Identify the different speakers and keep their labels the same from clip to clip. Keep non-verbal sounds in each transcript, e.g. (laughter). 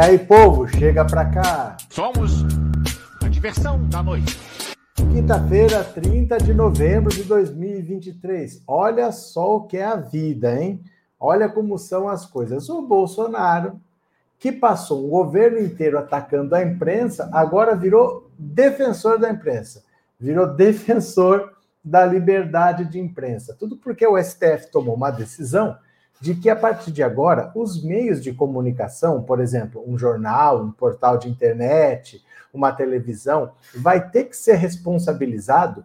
Speaker 1: aí, povo, chega pra cá.
Speaker 2: Somos a diversão da noite.
Speaker 1: Quinta-feira, 30 de novembro de 2023. Olha só o que é a vida, hein? Olha como são as coisas. O Bolsonaro, que passou um governo inteiro atacando a imprensa, agora virou defensor da imprensa, virou (laughs) defensor da liberdade de imprensa. Tudo porque o STF tomou uma decisão de que a partir de agora os meios de comunicação, por exemplo, um jornal, um portal de internet, uma televisão, vai ter que ser responsabilizado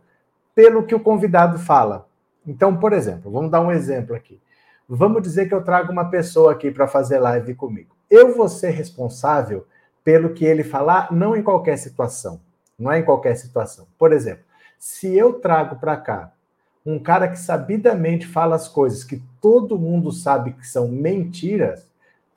Speaker 1: pelo que o convidado fala. Então, por exemplo, vamos dar um exemplo aqui. Vamos dizer que eu trago uma pessoa aqui para fazer live comigo. Eu vou ser responsável pelo que ele falar, não em qualquer situação. Não é em qualquer situação. Por exemplo, se eu trago para cá um cara que sabidamente fala as coisas que todo mundo sabe que são mentiras,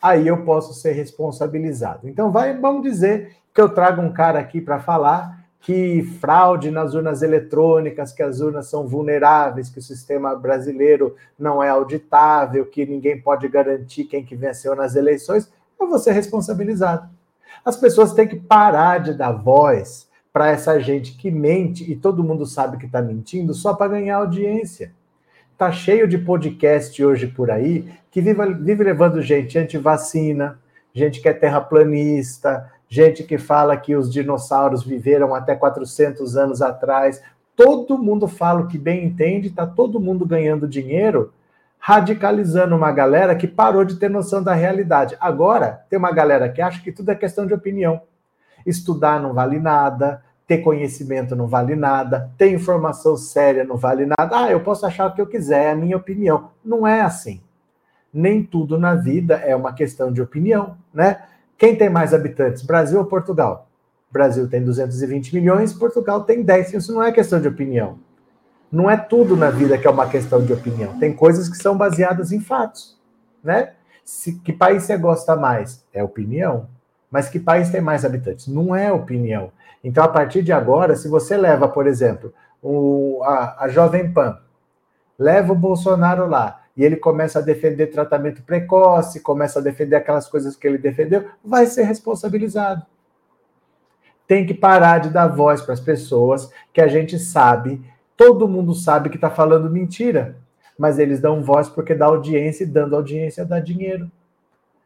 Speaker 1: aí eu posso ser responsabilizado. Então, vai, vamos dizer que eu trago um cara aqui para falar que fraude nas urnas eletrônicas, que as urnas são vulneráveis, que o sistema brasileiro não é auditável, que ninguém pode garantir quem que venceu nas eleições, eu vou ser responsabilizado. As pessoas têm que parar de dar voz para essa gente que mente e todo mundo sabe que está mentindo só para ganhar audiência. Tá cheio de podcast hoje por aí que vive, vive levando gente anti-vacina, gente que é terraplanista, gente que fala que os dinossauros viveram até 400 anos atrás. Todo mundo fala o que bem entende, tá todo mundo ganhando dinheiro, radicalizando uma galera que parou de ter noção da realidade. Agora, tem uma galera que acha que tudo é questão de opinião estudar não vale nada, ter conhecimento não vale nada, ter informação séria não vale nada. Ah, eu posso achar o que eu quiser, é a minha opinião. Não é assim. Nem tudo na vida é uma questão de opinião, né? Quem tem mais habitantes, Brasil ou Portugal? Brasil tem 220 milhões, Portugal tem 10. Isso não é questão de opinião. Não é tudo na vida que é uma questão de opinião. Tem coisas que são baseadas em fatos, né? Se, que país você gosta mais? É opinião. Mas que país tem mais habitantes? Não é opinião. Então, a partir de agora, se você leva, por exemplo, o, a, a Jovem Pan, leva o Bolsonaro lá, e ele começa a defender tratamento precoce, começa a defender aquelas coisas que ele defendeu, vai ser responsabilizado. Tem que parar de dar voz para as pessoas que a gente sabe, todo mundo sabe que está falando mentira, mas eles dão voz porque dá audiência e dando audiência dá dinheiro.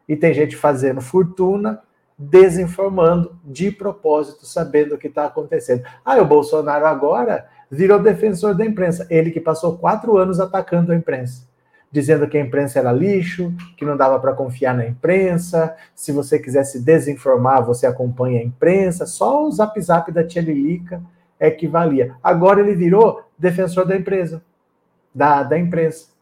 Speaker 1: E tem gente fazendo fortuna desinformando de propósito, sabendo o que está acontecendo. Ah, o Bolsonaro agora virou defensor da imprensa. Ele que passou quatro anos atacando a imprensa, dizendo que a imprensa era lixo, que não dava para confiar na imprensa. Se você quiser se desinformar, você acompanha a imprensa. Só o zap zap da tia Lilica é que valia. Agora ele virou defensor da empresa, da, da imprensa.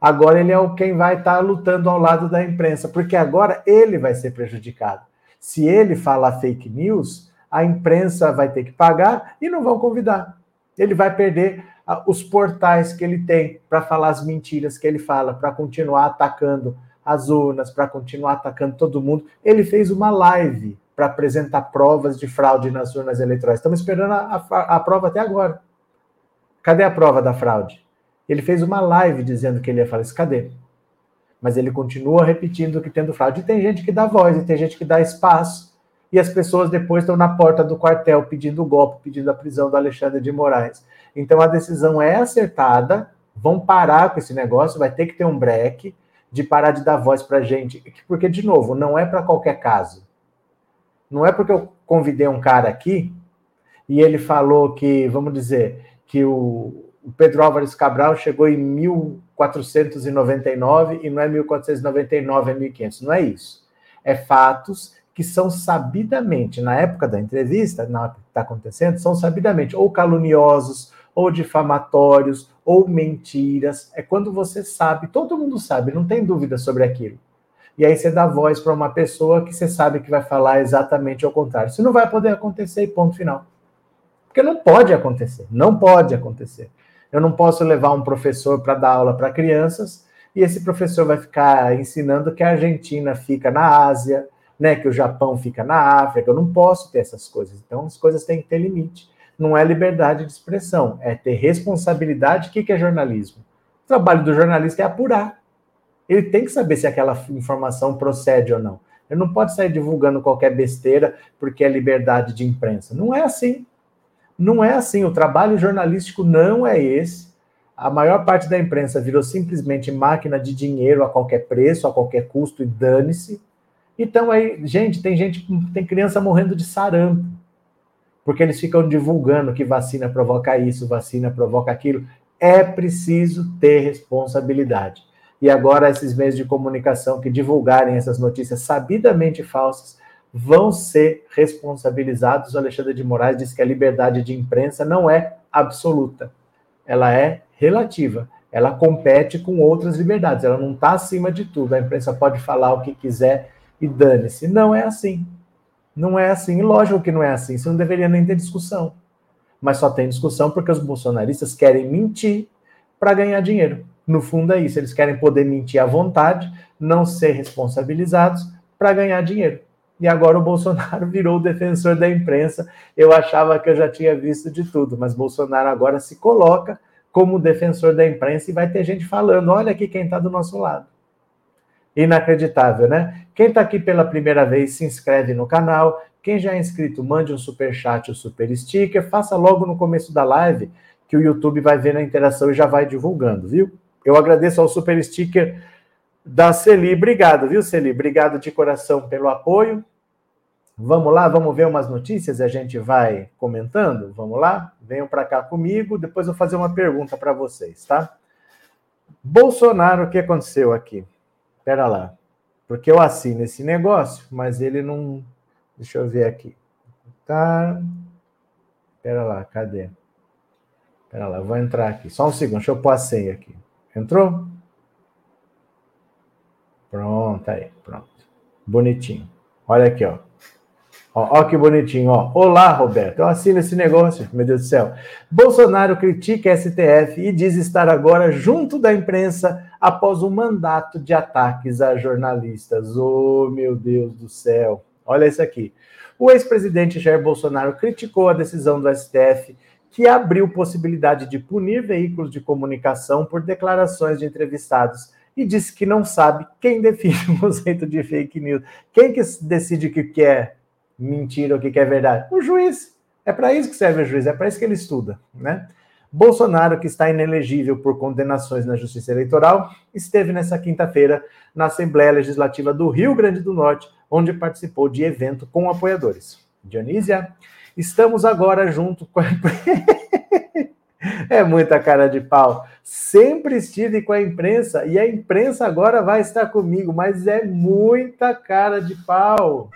Speaker 1: Agora ele é quem vai estar tá lutando ao lado da imprensa, porque agora ele vai ser prejudicado. Se ele falar fake news, a imprensa vai ter que pagar e não vão convidar. Ele vai perder os portais que ele tem para falar as mentiras que ele fala, para continuar atacando as urnas, para continuar atacando todo mundo. Ele fez uma live para apresentar provas de fraude nas urnas eleitorais. Estamos esperando a, a, a, prova até agora. Cadê a prova da fraude? Ele fez uma live dizendo que ele ia falar isso. Cadê? Mas ele continua repetindo que tendo fraude. E tem gente que dá voz, e tem gente que dá espaço, e as pessoas depois estão na porta do quartel pedindo o golpe, pedindo a prisão do Alexandre de Moraes. Então a decisão é acertada, vão parar com esse negócio, vai ter que ter um break de parar de dar voz para gente, porque, de novo, não é para qualquer caso. Não é porque eu convidei um cara aqui e ele falou que, vamos dizer, que o, o Pedro Álvares Cabral chegou em 1499 e não é 1499, é 1500. Não é isso. É fatos que são sabidamente, na época da entrevista, na que está acontecendo, são sabidamente ou caluniosos, ou difamatórios, ou mentiras. É quando você sabe, todo mundo sabe, não tem dúvida sobre aquilo. E aí você dá voz para uma pessoa que você sabe que vai falar exatamente ao contrário. Isso não vai poder acontecer ponto final. Porque não pode acontecer, não pode acontecer. Eu não posso levar um professor para dar aula para crianças e esse professor vai ficar ensinando que a Argentina fica na Ásia, né, que o Japão fica na África. Eu não posso ter essas coisas. Então, as coisas têm que ter limite. Não é liberdade de expressão, é ter responsabilidade. O que é jornalismo? O trabalho do jornalista é apurar. Ele tem que saber se aquela informação procede ou não. Ele não pode sair divulgando qualquer besteira porque é liberdade de imprensa. Não é assim. Não é assim. O trabalho jornalístico não é esse. A maior parte da imprensa virou simplesmente máquina de dinheiro a qualquer preço, a qualquer custo e dane-se. Então aí, gente, tem gente, tem criança morrendo de sarampo, porque eles ficam divulgando que vacina provoca isso, vacina provoca aquilo. É preciso ter responsabilidade. E agora esses meios de comunicação que divulgarem essas notícias sabidamente falsas vão ser responsabilizados. O Alexandre de Moraes disse que a liberdade de imprensa não é absoluta, ela é relativa. Ela compete com outras liberdades, ela não está acima de tudo. A imprensa pode falar o que quiser e dane-se. Não é assim. Não é assim. Lógico que não é assim. Você não deveria nem ter discussão. Mas só tem discussão porque os bolsonaristas querem mentir para ganhar dinheiro. No fundo é isso. Eles querem poder mentir à vontade, não ser responsabilizados para ganhar dinheiro. E agora o Bolsonaro (laughs) virou o defensor da imprensa. Eu achava que eu já tinha visto de tudo, mas Bolsonaro agora se coloca como defensor da imprensa e vai ter gente falando: olha aqui quem está do nosso lado. Inacreditável, né? Quem está aqui pela primeira vez, se inscreve no canal. Quem já é inscrito, mande um super chat ou super sticker. Faça logo no começo da live, que o YouTube vai ver na interação e já vai divulgando, viu? Eu agradeço ao super sticker da Celi. Obrigado, viu, Celi? Obrigado de coração pelo apoio. Vamos lá, vamos ver umas notícias e a gente vai comentando? Vamos lá? Venham para cá comigo, depois eu vou fazer uma pergunta para vocês, tá? Bolsonaro, o que aconteceu aqui? Espera lá. Porque eu assino esse negócio, mas ele não. Deixa eu ver aqui. Tá. Espera lá, cadê? Espera lá, vou entrar aqui. Só um segundo, deixa eu pôr a senha aqui. Entrou? Pronto, aí, pronto. Bonitinho. Olha aqui, ó. Ó, ó, que bonitinho, ó. Olá, Roberto. Eu assino esse negócio, meu Deus do céu. Bolsonaro critica STF e diz estar agora junto da imprensa após um mandato de ataques a jornalistas. Oh, meu Deus do céu. Olha isso aqui. O ex-presidente Jair Bolsonaro criticou a decisão do STF que abriu possibilidade de punir veículos de comunicação por declarações de entrevistados e disse que não sabe quem define o conceito de fake news. Quem que decide o que é mentira, o que é verdade? O juiz. É para isso que serve o juiz, é para isso que ele estuda, né? Bolsonaro, que está inelegível por condenações na Justiça Eleitoral, esteve nessa quinta-feira na Assembleia Legislativa do Rio Grande do Norte, onde participou de evento com apoiadores. Dionísia, estamos agora junto com a... (laughs) É muita cara de pau. Sempre estive com a imprensa e a imprensa agora vai estar comigo, mas é muita cara de pau.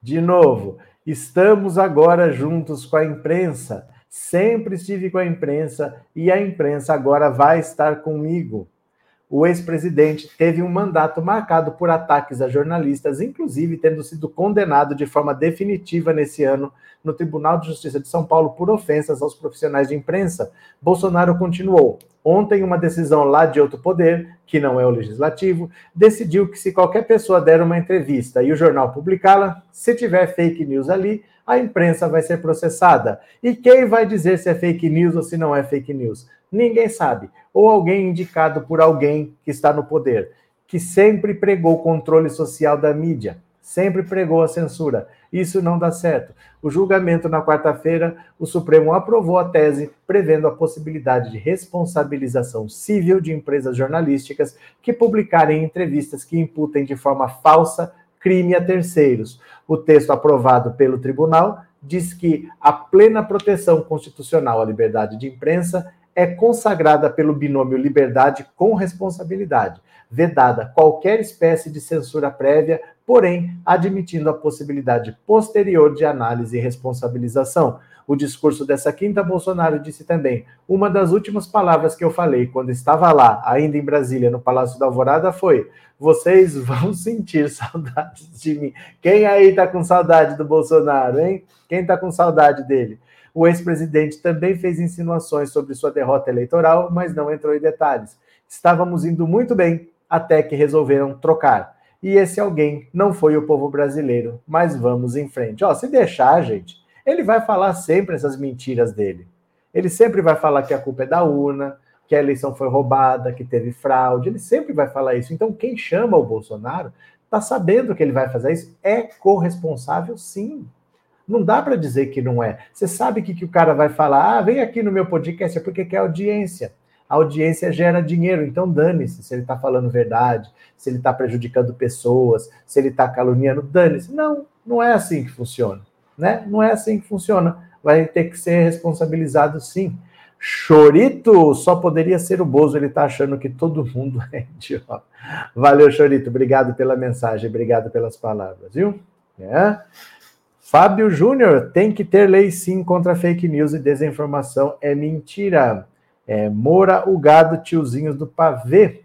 Speaker 1: De novo, estamos agora juntos com a imprensa. Sempre estive com a imprensa e a imprensa agora vai estar comigo. O ex-presidente teve um mandato marcado por ataques a jornalistas, inclusive tendo sido condenado de forma definitiva nesse ano no Tribunal de Justiça de São Paulo por ofensas aos profissionais de imprensa. Bolsonaro continuou. Ontem, uma decisão lá de outro poder, que não é o legislativo, decidiu que se qualquer pessoa der uma entrevista e o jornal publicá-la, se tiver fake news ali, a imprensa vai ser processada. E quem vai dizer se é fake news ou se não é fake news? Ninguém sabe. Ou alguém indicado por alguém que está no poder, que sempre pregou o controle social da mídia sempre pregou a censura. Isso não dá certo. O julgamento na quarta-feira, o Supremo aprovou a tese prevendo a possibilidade de responsabilização civil de empresas jornalísticas que publicarem entrevistas que imputem de forma falsa crime a terceiros. O texto aprovado pelo tribunal diz que a plena proteção constitucional à liberdade de imprensa é consagrada pelo binômio liberdade com responsabilidade vedada qualquer espécie de censura prévia, porém admitindo a possibilidade posterior de análise e responsabilização. O discurso dessa quinta, Bolsonaro disse também: uma das últimas palavras que eu falei quando estava lá, ainda em Brasília, no Palácio da Alvorada, foi: vocês vão sentir (laughs) saudades de mim. Quem aí está com saudade do Bolsonaro, hein? Quem está com saudade dele? O ex-presidente também fez insinuações sobre sua derrota eleitoral, mas não entrou em detalhes. Estávamos indo muito bem até que resolveram trocar. E esse alguém não foi o povo brasileiro, mas vamos em frente. Ó, se deixar, gente, ele vai falar sempre essas mentiras dele. Ele sempre vai falar que a culpa é da urna, que a eleição foi roubada, que teve fraude. Ele sempre vai falar isso. Então, quem chama o Bolsonaro está sabendo que ele vai fazer isso. É corresponsável, sim. Não dá para dizer que não é. Você sabe que, que o cara vai falar? Ah, vem aqui no meu podcast, é porque quer audiência. A audiência gera dinheiro, então dane-se se ele está falando verdade, se ele está prejudicando pessoas, se ele está caluniando, dane-se. Não, não é assim que funciona. Né? Não é assim que funciona. Vai ter que ser responsabilizado sim. Chorito só poderia ser o Bozo, ele está achando que todo mundo (laughs) é idiota. Valeu, Chorito, obrigado pela mensagem, obrigado pelas palavras, viu? É. Fábio Júnior, tem que ter lei sim contra fake news e desinformação. É mentira. É, Moura, o gado, tiozinhos do pavê.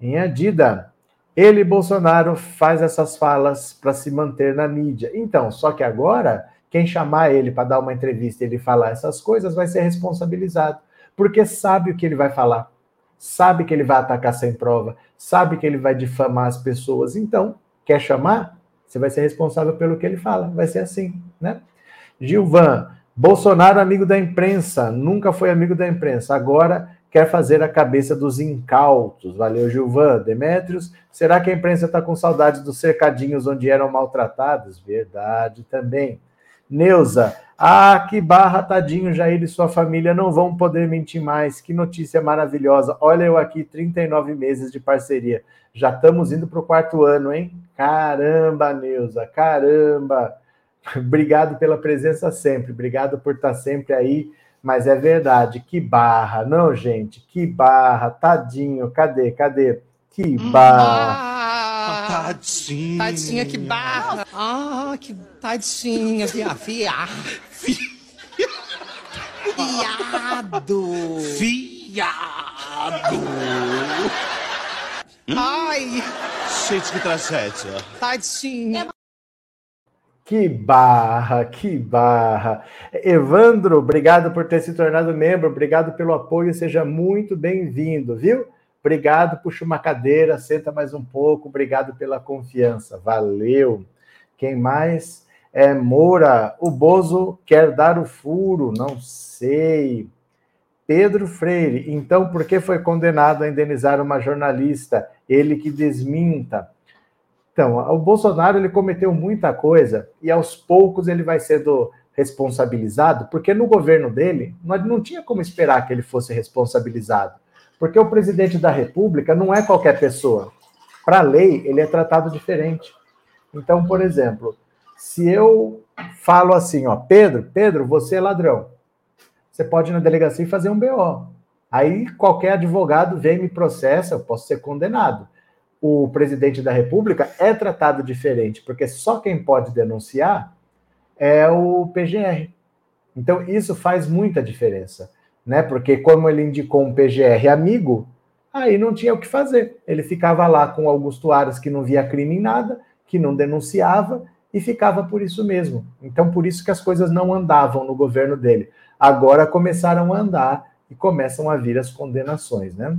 Speaker 1: Em Adida, ele, Bolsonaro, faz essas falas para se manter na mídia. Então, só que agora, quem chamar ele para dar uma entrevista e ele falar essas coisas vai ser responsabilizado, porque sabe o que ele vai falar, sabe que ele vai atacar sem prova, sabe que ele vai difamar as pessoas. Então, quer chamar? Você vai ser responsável pelo que ele fala. Vai ser assim, né? Gilvan, Bolsonaro, amigo da imprensa, nunca foi amigo da imprensa, agora quer fazer a cabeça dos incautos. Valeu, Gilvan. Demétrios, será que a imprensa está com saudades dos cercadinhos onde eram maltratados? Verdade também. Neuza, ah, que barra, tadinho, Jair e sua família não vão poder mentir mais. Que notícia maravilhosa. Olha eu aqui, 39 meses de parceria. Já estamos indo para o quarto ano, hein? Caramba, Neuza, caramba. (laughs) Obrigado pela presença sempre, obrigado por estar sempre aí. Mas é verdade, que barra, não, gente? Que barra, tadinho, cadê, cadê? Que barra.
Speaker 3: Ah, tadinha. Tadinha, que barra. Ah, que tadinha, via, via. Viado.
Speaker 2: Viado.
Speaker 3: Ai.
Speaker 2: Gente, que tragédia.
Speaker 3: Tadinha.
Speaker 1: Que barra, que barra. Evandro, obrigado por ter se tornado membro, obrigado pelo apoio, seja muito bem-vindo, viu? Obrigado, puxa uma cadeira, senta mais um pouco, obrigado pela confiança, valeu. Quem mais? É Moura, o Bozo quer dar o furo, não sei. Pedro Freire, então por que foi condenado a indenizar uma jornalista? Ele que desminta. Então, o Bolsonaro ele cometeu muita coisa e aos poucos ele vai sendo responsabilizado, porque no governo dele não tinha como esperar que ele fosse responsabilizado, porque o presidente da República não é qualquer pessoa. Para a lei, ele é tratado diferente. Então, por exemplo, se eu falo assim, ó, Pedro, Pedro, você é ladrão você pode ir na delegacia e fazer um BO. Aí qualquer advogado vem me processa, eu posso ser condenado. O presidente da República é tratado diferente, porque só quem pode denunciar é o PGR. Então isso faz muita diferença, né? Porque como ele indicou um PGR amigo, aí não tinha o que fazer. Ele ficava lá com Augusto Aras que não via crime em nada, que não denunciava e ficava por isso mesmo. Então por isso que as coisas não andavam no governo dele agora começaram a andar e começam a vir as condenações, né?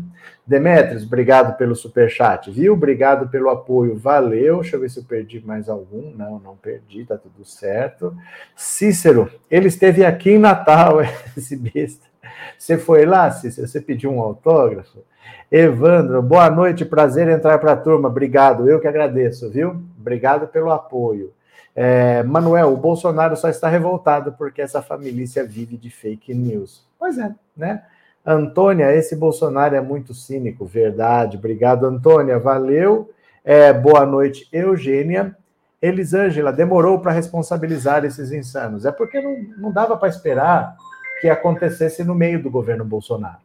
Speaker 1: Demetrios, obrigado pelo super chat, viu? Obrigado pelo apoio, valeu. Deixa eu ver se eu perdi mais algum. Não, não perdi, tá tudo certo. Cícero, ele esteve aqui em Natal, (laughs) esse besta. Você foi lá, Cícero? Você pediu um autógrafo? Evandro, boa noite, prazer entrar para a turma. Obrigado, eu que agradeço, viu? Obrigado pelo apoio. É, Manuel, o Bolsonaro só está revoltado porque essa família vive de fake news. Pois é, né? Antônia, esse Bolsonaro é muito cínico, verdade. Obrigado, Antônia, valeu. É, boa noite, Eugênia. Elisângela, demorou para responsabilizar esses insanos. É porque não, não dava para esperar que acontecesse no meio do governo Bolsonaro.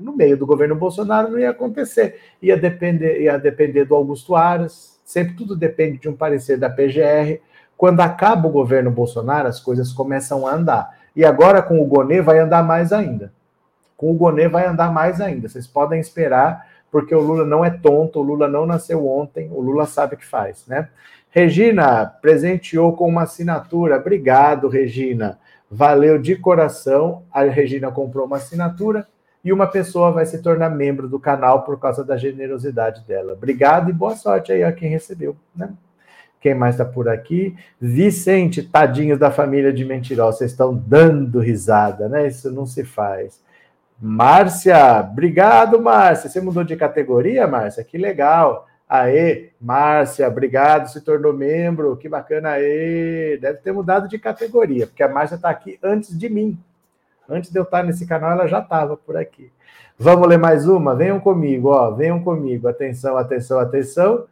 Speaker 1: No meio do governo Bolsonaro não ia acontecer. Ia depender, ia depender do Augusto Aras, sempre tudo depende de um parecer da PGR. Quando acaba o governo Bolsonaro, as coisas começam a andar. E agora com o Gonê vai andar mais ainda. Com o Gonê vai andar mais ainda. Vocês podem esperar, porque o Lula não é tonto, o Lula não nasceu ontem, o Lula sabe o que faz, né? Regina presenteou com uma assinatura. Obrigado, Regina. Valeu de coração. A Regina comprou uma assinatura e uma pessoa vai se tornar membro do canal por causa da generosidade dela. Obrigado e boa sorte aí a quem recebeu, né? Quem mais está por aqui? Vicente, tadinhos da família de Mentirosa, vocês estão dando risada, né? Isso não se faz. Márcia, obrigado, Márcia. Você mudou de categoria, Márcia? Que legal. Aê, Márcia, obrigado, se tornou membro, que bacana, aê. Deve ter mudado de categoria, porque a Márcia está aqui antes de mim. Antes de eu estar nesse canal, ela já estava por aqui. Vamos ler mais uma? Venham comigo, ó, venham comigo. Atenção, atenção, atenção.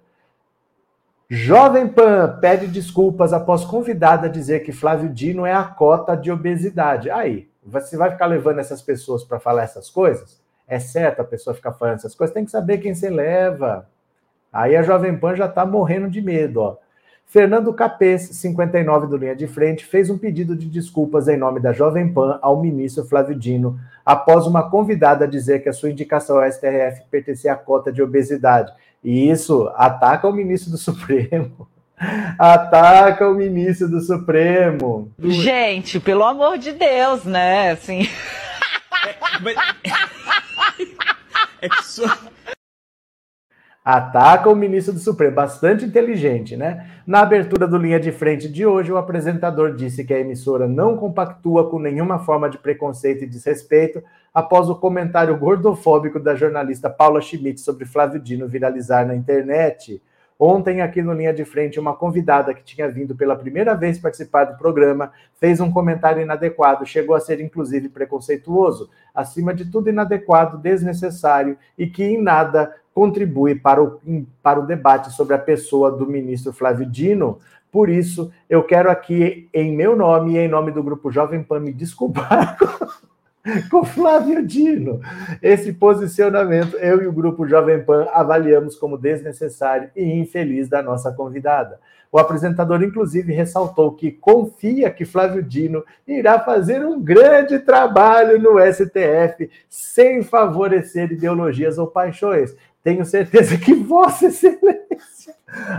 Speaker 1: Jovem Pan pede desculpas após convidada dizer que Flávio Dino é a cota de obesidade. Aí, você vai ficar levando essas pessoas para falar essas coisas? É certo a pessoa ficar falando essas coisas? Tem que saber quem você leva. Aí a Jovem Pan já está morrendo de medo, ó. Fernando Capês, 59 do Linha de Frente, fez um pedido de desculpas em nome da Jovem Pan ao ministro Flávio Dino, após uma convidada dizer que a sua indicação ao STF pertencia à cota de obesidade. E isso ataca o ministro do Supremo. (laughs) Ataca o ministro do Supremo.
Speaker 4: Gente, pelo amor de Deus, né? Assim. É, mas... (laughs)
Speaker 1: é que sua ataca o ministro do Supremo, bastante inteligente, né? Na abertura do Linha de Frente de hoje, o apresentador disse que a emissora não compactua com nenhuma forma de preconceito e desrespeito após o comentário gordofóbico da jornalista Paula Schmidt sobre Flávio Dino viralizar na internet. Ontem, aqui no Linha de Frente, uma convidada que tinha vindo pela primeira vez participar do programa fez um comentário inadequado, chegou a ser inclusive preconceituoso, acima de tudo inadequado, desnecessário e que em nada contribui para o, para o debate sobre a pessoa do ministro Flávio Dino. Por isso, eu quero aqui, em meu nome e em nome do Grupo Jovem Pan, me desculpar (laughs) (laughs) com Flávio Dino. Esse posicionamento, eu e o Grupo Jovem Pan avaliamos como desnecessário e infeliz da nossa convidada. O apresentador, inclusive, ressaltou que confia que Flávio Dino irá fazer um grande trabalho no STF sem favorecer ideologias ou paixões, tenho certeza que Vossa Excelência,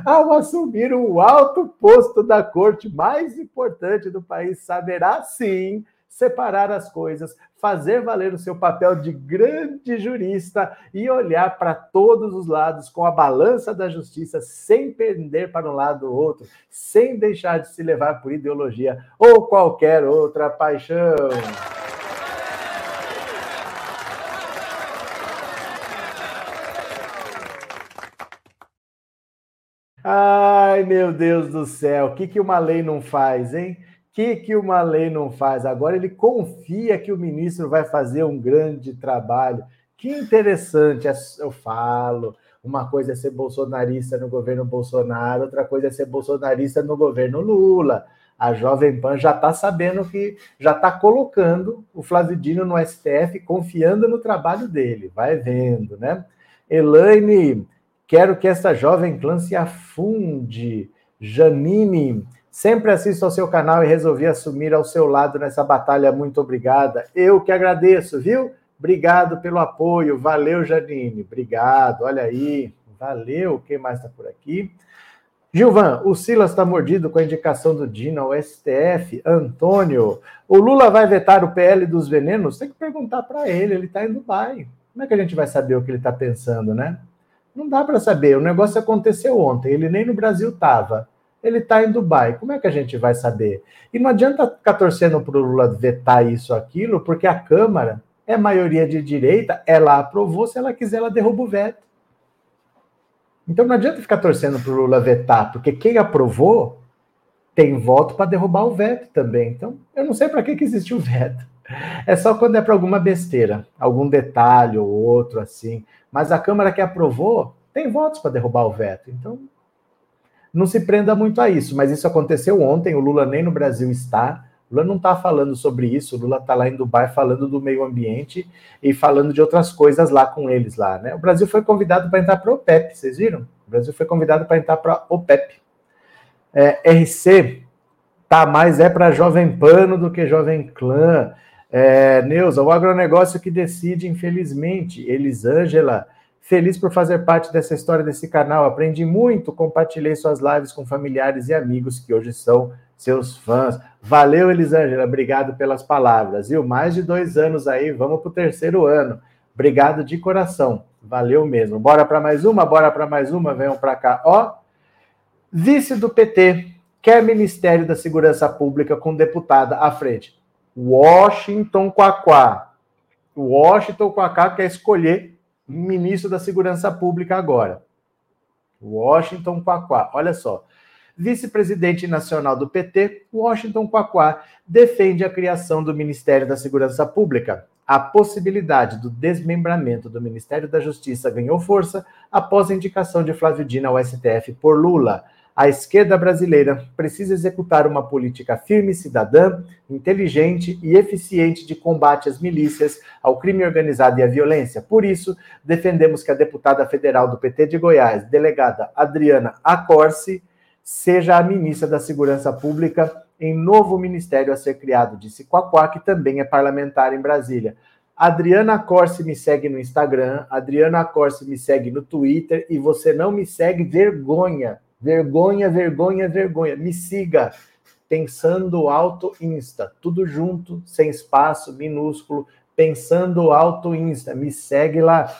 Speaker 1: ao assumir o alto posto da corte mais importante do país, saberá sim separar as coisas, fazer valer o seu papel de grande jurista e olhar para todos os lados com a balança da justiça, sem pender para um lado ou outro, sem deixar de se levar por ideologia ou qualquer outra paixão. Ai, meu Deus do céu, o que, que uma lei não faz, hein? Que, que uma lei não faz? Agora ele confia que o ministro vai fazer um grande trabalho. Que interessante, é eu falo. Uma coisa é ser bolsonarista no governo Bolsonaro, outra coisa é ser bolsonarista no governo Lula. A Jovem Pan já está sabendo que já está colocando o Flávio Dino no STF, confiando no trabalho dele. Vai vendo, né? Elaine Quero que essa jovem clã se afunde. Janine, sempre assisto ao seu canal e resolvi assumir ao seu lado nessa batalha. Muito obrigada. Eu que agradeço, viu? Obrigado pelo apoio. Valeu, Janine. Obrigado. Olha aí. Valeu. Quem mais está por aqui? Gilvan, o Silas está mordido com a indicação do Dino ao STF. Antônio, o Lula vai vetar o PL dos venenos? Tem que perguntar para ele, ele está em Dubai. Como é que a gente vai saber o que ele está pensando, né? Não dá para saber. O negócio aconteceu ontem. Ele nem no Brasil estava. Ele está em Dubai. Como é que a gente vai saber? E não adianta ficar torcendo para o Lula vetar isso, aquilo, porque a Câmara é maioria de direita. Ela aprovou. Se ela quiser, ela derruba o veto. Então não adianta ficar torcendo para o Lula vetar, porque quem aprovou tem voto para derrubar o veto também. Então, eu não sei para que, que existe o veto. É só quando é para alguma besteira, algum detalhe ou outro assim. Mas a Câmara que aprovou tem votos para derrubar o veto. Então, não se prenda muito a isso. Mas isso aconteceu ontem. O Lula nem no Brasil está. Lula não está falando sobre isso, Lula está lá em Dubai falando do meio ambiente e falando de outras coisas lá com eles lá, né? O Brasil foi convidado para entrar para o OPEP, vocês viram? O Brasil foi convidado para entrar para o OPEP. É, RC tá mais é para Jovem Pano do que Jovem Clã. É, Neuza, o agronegócio que decide, infelizmente. Elisângela, feliz por fazer parte dessa história desse canal. Aprendi muito, compartilhei suas lives com familiares e amigos que hoje são seus fãs. Valeu, Elisângela, obrigado pelas palavras. Viu? Mais de dois anos aí, vamos para o terceiro ano. Obrigado de coração. Valeu mesmo. Bora para mais uma, bora para mais uma, venham para cá. Ó, vice do PT quer Ministério da Segurança Pública com deputada à frente. Washington Quaquá. Washington Quaquá quer escolher ministro da Segurança Pública agora. Washington Quaquá. Olha só. Vice-presidente nacional do PT, Washington Quaquá, defende a criação do Ministério da Segurança Pública. A possibilidade do desmembramento do Ministério da Justiça ganhou força após a indicação de Flávio Dino ao STF por Lula a esquerda brasileira precisa executar uma política firme, cidadã, inteligente e eficiente de combate às milícias, ao crime organizado e à violência. Por isso, defendemos que a deputada federal do PT de Goiás, delegada Adriana Acorce, seja a ministra da Segurança Pública em novo ministério a ser criado, disse Quaquá, que também é parlamentar em Brasília. Adriana Corse me segue no Instagram, Adriana Corse me segue no Twitter e você não me segue, vergonha. Vergonha, vergonha, vergonha. Me siga. Pensando Alto Insta. Tudo junto, sem espaço, minúsculo. Pensando Alto Insta. Me segue lá.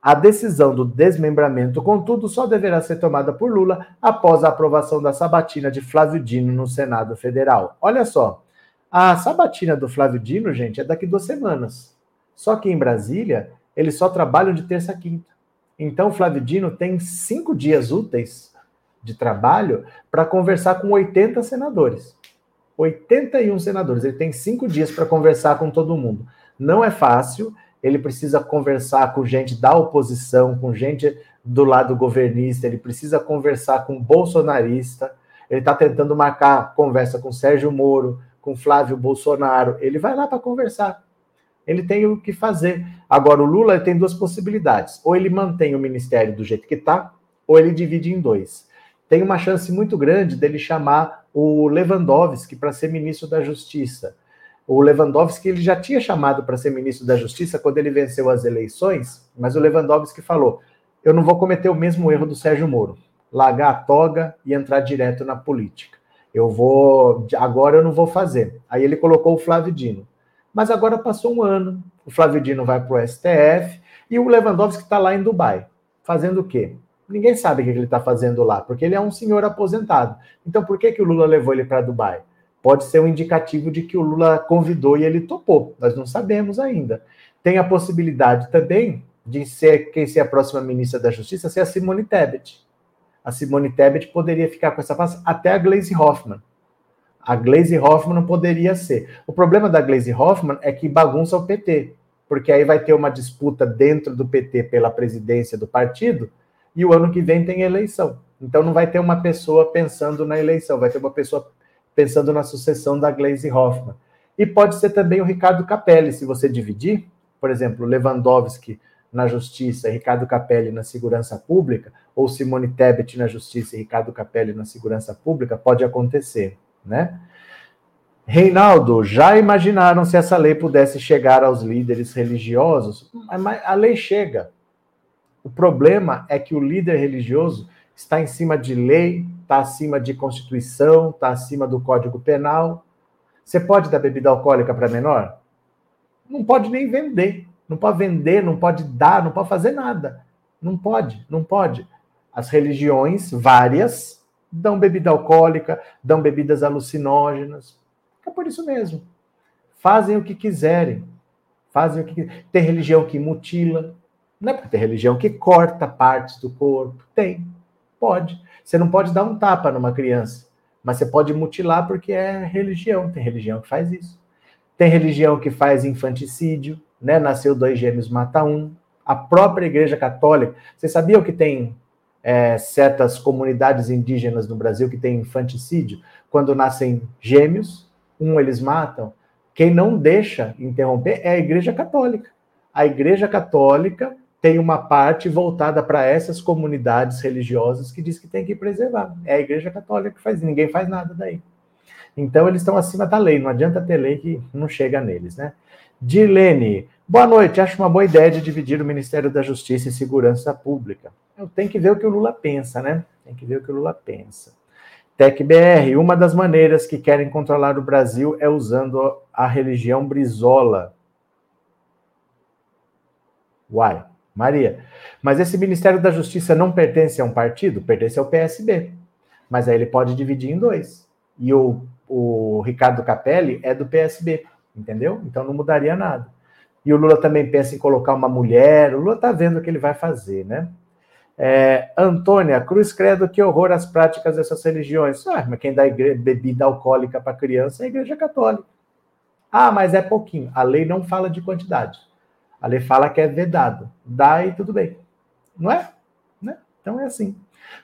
Speaker 1: A decisão do desmembramento, contudo, só deverá ser tomada por Lula após a aprovação da sabatina de Flávio Dino no Senado Federal. Olha só, a sabatina do Flávio Dino, gente, é daqui duas semanas. Só que em Brasília, eles só trabalham de terça a quinta. Então, Flávio Dino tem cinco dias úteis de trabalho para conversar com 80 senadores. 81 senadores. Ele tem cinco dias para conversar com todo mundo. Não é fácil. Ele precisa conversar com gente da oposição, com gente do lado governista. Ele precisa conversar com bolsonarista. Ele está tentando marcar conversa com Sérgio Moro, com Flávio Bolsonaro. Ele vai lá para conversar ele tem o que fazer. Agora, o Lula tem duas possibilidades: ou ele mantém o ministério do jeito que está, ou ele divide em dois. Tem uma chance muito grande dele chamar o Lewandowski para ser ministro da Justiça. O Lewandowski ele já tinha chamado para ser ministro da Justiça quando ele venceu as eleições, mas o Lewandowski falou: eu não vou cometer o mesmo erro do Sérgio Moro, largar a toga e entrar direto na política. Eu vou, agora eu não vou fazer. Aí ele colocou o Flávio Dino. Mas agora passou um ano, o Flávio Dino vai para o STF e o Lewandowski está lá em Dubai. Fazendo o quê? Ninguém sabe o que ele está fazendo lá, porque ele é um senhor aposentado. Então, por que, que o Lula levou ele para Dubai? Pode ser um indicativo de que o Lula convidou e ele topou. Nós não sabemos ainda. Tem a possibilidade também de ser quem ser a próxima ministra da Justiça ser a Simone Tebet. A Simone Tebet poderia ficar com essa pasta até a Gleisi Hoffmann. A Glaze Hoffman não poderia ser. O problema da Glaze Hoffman é que bagunça o PT, porque aí vai ter uma disputa dentro do PT pela presidência do partido e o ano que vem tem eleição. Então não vai ter uma pessoa pensando na eleição, vai ter uma pessoa pensando na sucessão da Glaze Hoffman. E pode ser também o Ricardo Capelli, se você dividir, por exemplo, Lewandowski na Justiça Ricardo Capelli na Segurança Pública, ou Simone Tebet na Justiça e Ricardo Capelli na Segurança Pública, pode acontecer né? Reinaldo, já imaginaram se essa lei pudesse chegar aos líderes religiosos? Mas a lei chega. O problema é que o líder religioso está em cima de lei, está acima de Constituição, está acima do Código Penal. Você pode dar bebida alcoólica para menor? Não pode nem vender. Não pode vender, não pode dar, não pode fazer nada. Não pode, não pode. As religiões, várias, dão bebida alcoólica, dão bebidas alucinógenas. É por isso mesmo. Fazem o que quiserem. Fazem o que Tem religião que mutila. Não é porque tem religião que corta partes do corpo. Tem. Pode. Você não pode dar um tapa numa criança, mas você pode mutilar porque é religião. Tem religião que faz isso. Tem religião que faz infanticídio, né? Nasceu dois gêmeos, mata um. A própria Igreja Católica. Vocês sabiam que tem é, certas comunidades indígenas no Brasil que têm infanticídio, quando nascem gêmeos, um eles matam. Quem não deixa interromper é a Igreja Católica. A Igreja Católica tem uma parte voltada para essas comunidades religiosas que diz que tem que preservar. É a Igreja Católica que faz, ninguém faz nada daí. Então eles estão acima da lei, não adianta ter lei que não chega neles, né? Dilene, boa noite. Acho uma boa ideia de dividir o Ministério da Justiça e Segurança Pública. Tenho que ver o que o Lula pensa, né? Tem que ver o que o Lula pensa. TecBR, uma das maneiras que querem controlar o Brasil é usando a religião brizola. Uai, Maria. Mas esse Ministério da Justiça não pertence a um partido? Pertence ao PSB. Mas aí ele pode dividir em dois. E o, o Ricardo Capelli é do PSB, entendeu? Então não mudaria nada. E o Lula também pensa em colocar uma mulher. O Lula está vendo o que ele vai fazer, né? É, Antônia, cruz credo, que horror as práticas dessas religiões. Ah, mas quem dá bebida alcoólica para criança é a Igreja Católica. Ah, mas é pouquinho. A lei não fala de quantidade. A lei fala que é vedado. Dá e tudo bem. Não é? Né? Então é assim.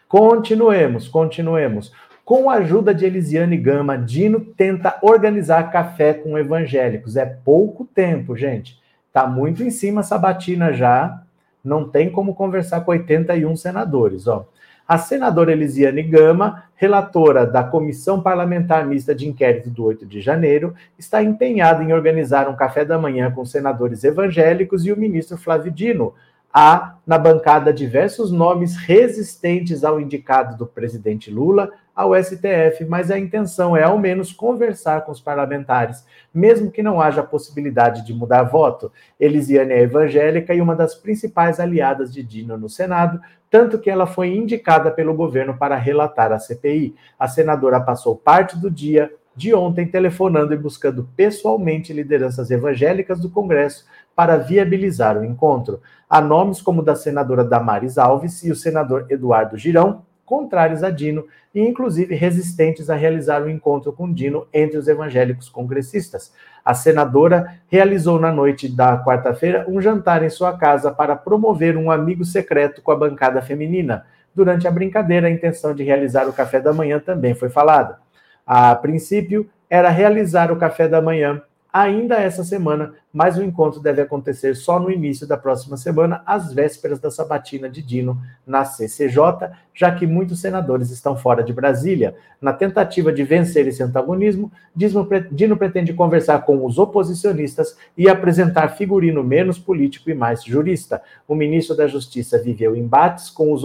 Speaker 1: Continuemos, continuemos. Com a ajuda de Elisiane Gama, Dino tenta organizar café com evangélicos. É pouco tempo, gente. Tá muito em cima essa batina já não tem como conversar com 81 senadores. Ó. A senadora Elisiane Gama, relatora da Comissão Parlamentar Mista de Inquérito do 8 de janeiro, está empenhada em organizar um café da manhã com senadores evangélicos e o ministro Flávio Dino. Há na bancada diversos nomes resistentes ao indicado do presidente Lula ao STF, mas a intenção é ao menos conversar com os parlamentares, mesmo que não haja possibilidade de mudar voto. Elisiane é evangélica e uma das principais aliadas de Dino no Senado, tanto que ela foi indicada pelo governo para relatar a CPI. A senadora passou parte do dia de ontem telefonando e buscando pessoalmente lideranças evangélicas do Congresso para viabilizar o encontro. Há nomes como o da senadora Damares Alves e o senador Eduardo Girão, contrários a Dino e, inclusive, resistentes a realizar o encontro com Dino entre os evangélicos congressistas. A senadora realizou na noite da quarta-feira um jantar em sua casa para promover um amigo secreto com a bancada feminina. Durante a brincadeira, a intenção de realizar o café da manhã também foi falada. A princípio, era realizar o café da manhã ainda essa semana, mas o encontro deve acontecer só no início da próxima semana, às vésperas da sabatina de Dino na CCJ, já que muitos senadores estão fora de Brasília. Na tentativa de vencer esse antagonismo, Dino pretende conversar com os oposicionistas e apresentar figurino menos político e mais jurista. O ministro da Justiça viveu embates com, os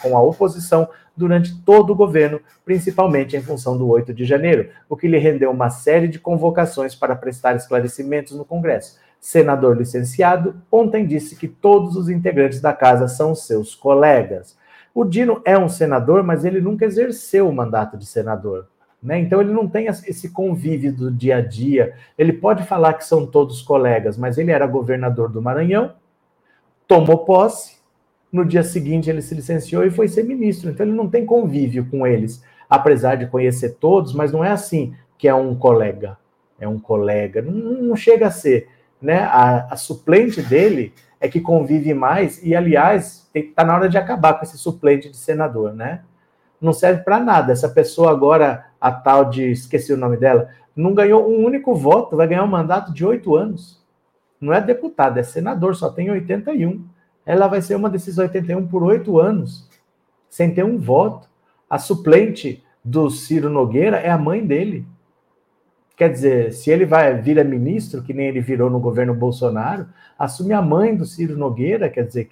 Speaker 1: com a oposição durante todo o governo, principalmente em função do 8 de janeiro, o que lhe rendeu uma série de convocações para prestar esclarecimentos no Congresso. Senador licenciado, ontem disse que todos os integrantes da casa são seus colegas. O Dino é um senador, mas ele nunca exerceu o mandato de senador. Né? Então ele não tem esse convívio do dia a dia. Ele pode falar que são todos colegas, mas ele era governador do Maranhão, tomou posse, no dia seguinte ele se licenciou e foi ser ministro. Então ele não tem convívio com eles, apesar de conhecer todos, mas não é assim que é um colega. É um colega, não, não chega a ser. Né? A, a, suplente dele é que convive mais, e aliás, está na hora de acabar com esse suplente de senador, né? Não serve para nada. Essa pessoa agora, a tal de, esqueci o nome dela, não ganhou um único voto, vai ganhar um mandato de oito anos. Não é deputado, é senador, só tem 81 ela vai ser uma desses 81 por oito anos, sem ter um voto. A suplente do Ciro Nogueira é a mãe dele. Quer dizer, se ele vai vir a ministro, que nem ele virou no governo Bolsonaro, assume a mãe do Ciro Nogueira, quer dizer,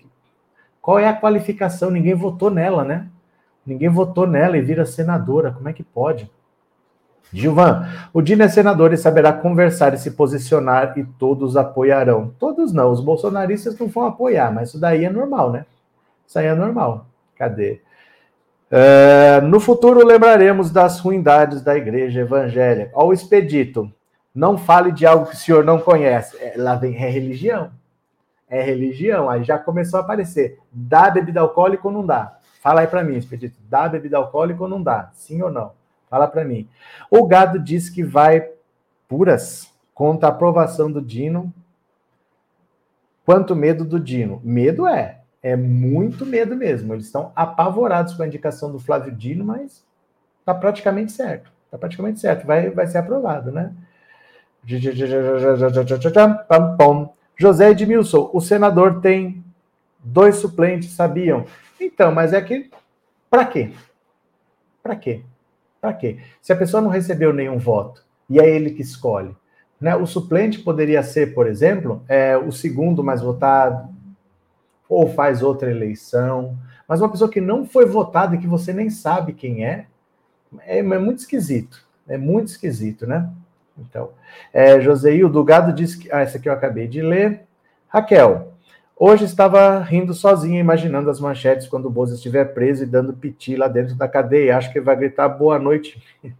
Speaker 1: qual é a qualificação? Ninguém votou nela, né? Ninguém votou nela e vira senadora. Como é que pode? Gilvan, o Dino é senador e saberá conversar e se posicionar e todos apoiarão. Todos não, os bolsonaristas não vão apoiar, mas isso daí é normal, né? Isso aí é normal. Cadê? É, no futuro lembraremos das ruindades da igreja evangélica. Ó, o expedito. Não fale de algo que o senhor não conhece. É, lá vem é religião. É religião. Aí já começou a aparecer. Dá bebida alcoólica ou não dá? Fala aí para mim, expedito. Dá bebida alcoólica ou não dá? Sim ou não? Fala para mim. O gado diz que vai puras contra a aprovação do Dino. Quanto medo do Dino? Medo é. É muito medo mesmo. Eles estão apavorados com a indicação do Flávio Dino, mas está praticamente certo. Está praticamente certo, vai, vai ser aprovado, né? José Edmilson, o senador tem dois suplentes, sabiam? Então, mas é que, para quê? Para quê? Para quê? Se a pessoa não recebeu nenhum voto e é ele que escolhe, né? O suplente poderia ser, por exemplo, é, o segundo mais votado, ou faz outra eleição, mas uma pessoa que não foi votada e que você nem sabe quem é, é, é muito esquisito. É muito esquisito, né? Então, é, Joseildo Gado disse que. Ah, essa aqui eu acabei de ler. Raquel, hoje estava rindo sozinha, imaginando as manchetes quando o Bozo estiver preso e dando piti lá dentro da cadeia. Acho que vai gritar boa noite. (laughs)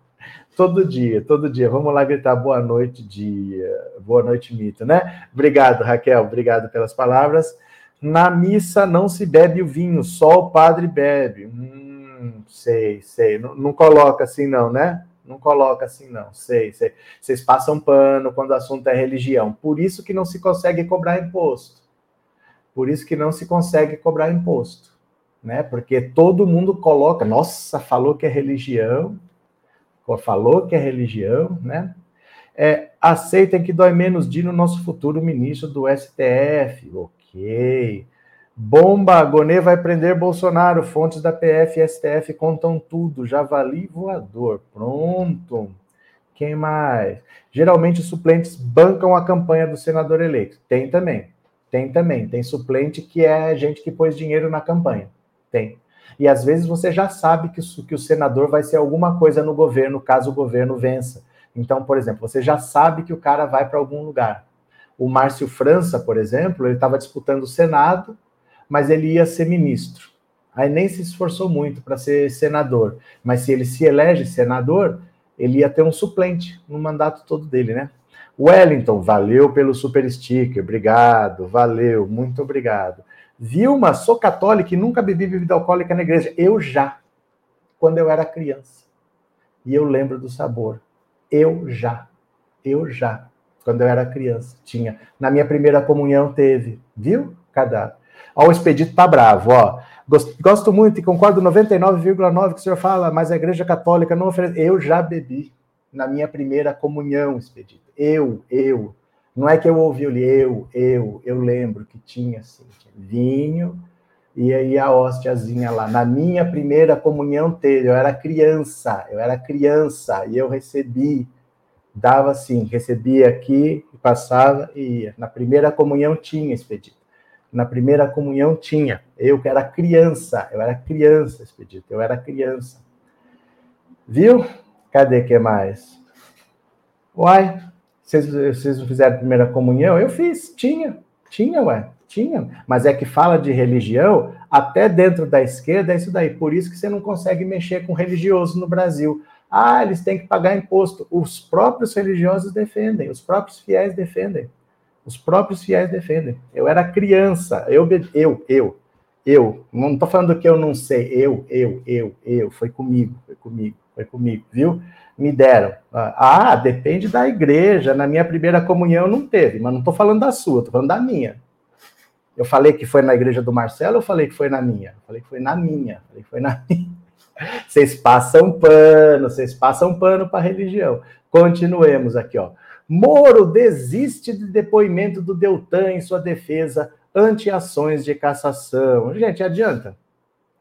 Speaker 1: todo dia, todo dia. Vamos lá gritar boa noite, dia. Boa noite, mito, né? Obrigado, Raquel. Obrigado pelas palavras. Na missa não se bebe o vinho, só o padre bebe. Hum, sei, sei. Não, não coloca assim, não, né? Não coloca assim, não. Sei, sei. Vocês passam pano quando o assunto é religião. Por isso que não se consegue cobrar imposto. Por isso que não se consegue cobrar imposto. Né? Porque todo mundo coloca, nossa, falou que é religião, falou que é religião, né? É, aceitem que dói menos de no nosso futuro ministro do STF. Ok. Bomba, Gonê vai prender Bolsonaro. Fontes da PF e STF contam tudo. Javali voador. Pronto. Quem mais? Geralmente os suplentes bancam a campanha do senador eleito. Tem também. Tem também. Tem suplente que é gente que pôs dinheiro na campanha. Tem. E às vezes você já sabe que, que o senador vai ser alguma coisa no governo, caso o governo vença. Então, por exemplo, você já sabe que o cara vai para algum lugar. O Márcio França, por exemplo, ele estava disputando o Senado, mas ele ia ser ministro. Aí nem se esforçou muito para ser senador. Mas se ele se elege senador, ele ia ter um suplente no mandato todo dele, né? Wellington, valeu pelo super sticker, obrigado, valeu, muito obrigado. Vilma, sou católica e nunca bebi bebida alcoólica na igreja. Eu já, quando eu era criança. E eu lembro do sabor. Eu já, eu já quando eu era criança. Tinha. Na minha primeira comunhão teve. Viu? Cadê? Ó, o Expedito tá bravo, ó. Gosto, muito e concordo 99,9 que o senhor fala, mas a igreja católica não oferece. Eu já bebi na minha primeira comunhão, Expedito. Eu, eu. Não é que eu ouvi, eu, eu, eu lembro que tinha assim, tinha vinho e aí a hóstiazinha lá. Na minha primeira comunhão teve, eu era criança, eu era criança e eu recebi dava assim, recebia aqui, passava e ia. Na primeira comunhão tinha expedito. Na primeira comunhão tinha. Eu que era criança, eu era criança, expedito, eu era criança. Viu? Cadê que mais? Uai, vocês, vocês não fizeram a primeira comunhão? Eu fiz, tinha, tinha, ué, tinha. Mas é que fala de religião, até dentro da esquerda é isso daí. Por isso que você não consegue mexer com religioso no Brasil ah, eles têm que pagar imposto. Os próprios religiosos defendem, os próprios fiéis defendem. Os próprios fiéis defendem. Eu era criança, eu, eu, eu, eu. Não estou falando que eu não sei, eu, eu, eu, eu. Foi comigo, foi comigo, foi comigo, viu? Me deram. Ah, depende da igreja. Na minha primeira comunhão não teve, mas não estou falando da sua, estou falando da minha. Eu falei que foi na igreja do Marcelo ou falei que foi na minha? Eu falei que foi na minha. Eu falei que foi na minha. (laughs) Vocês passam pano, vocês passam pano para religião. Continuemos aqui, ó. Moro desiste de depoimento do Deltan em sua defesa ante ações de cassação. Gente, adianta.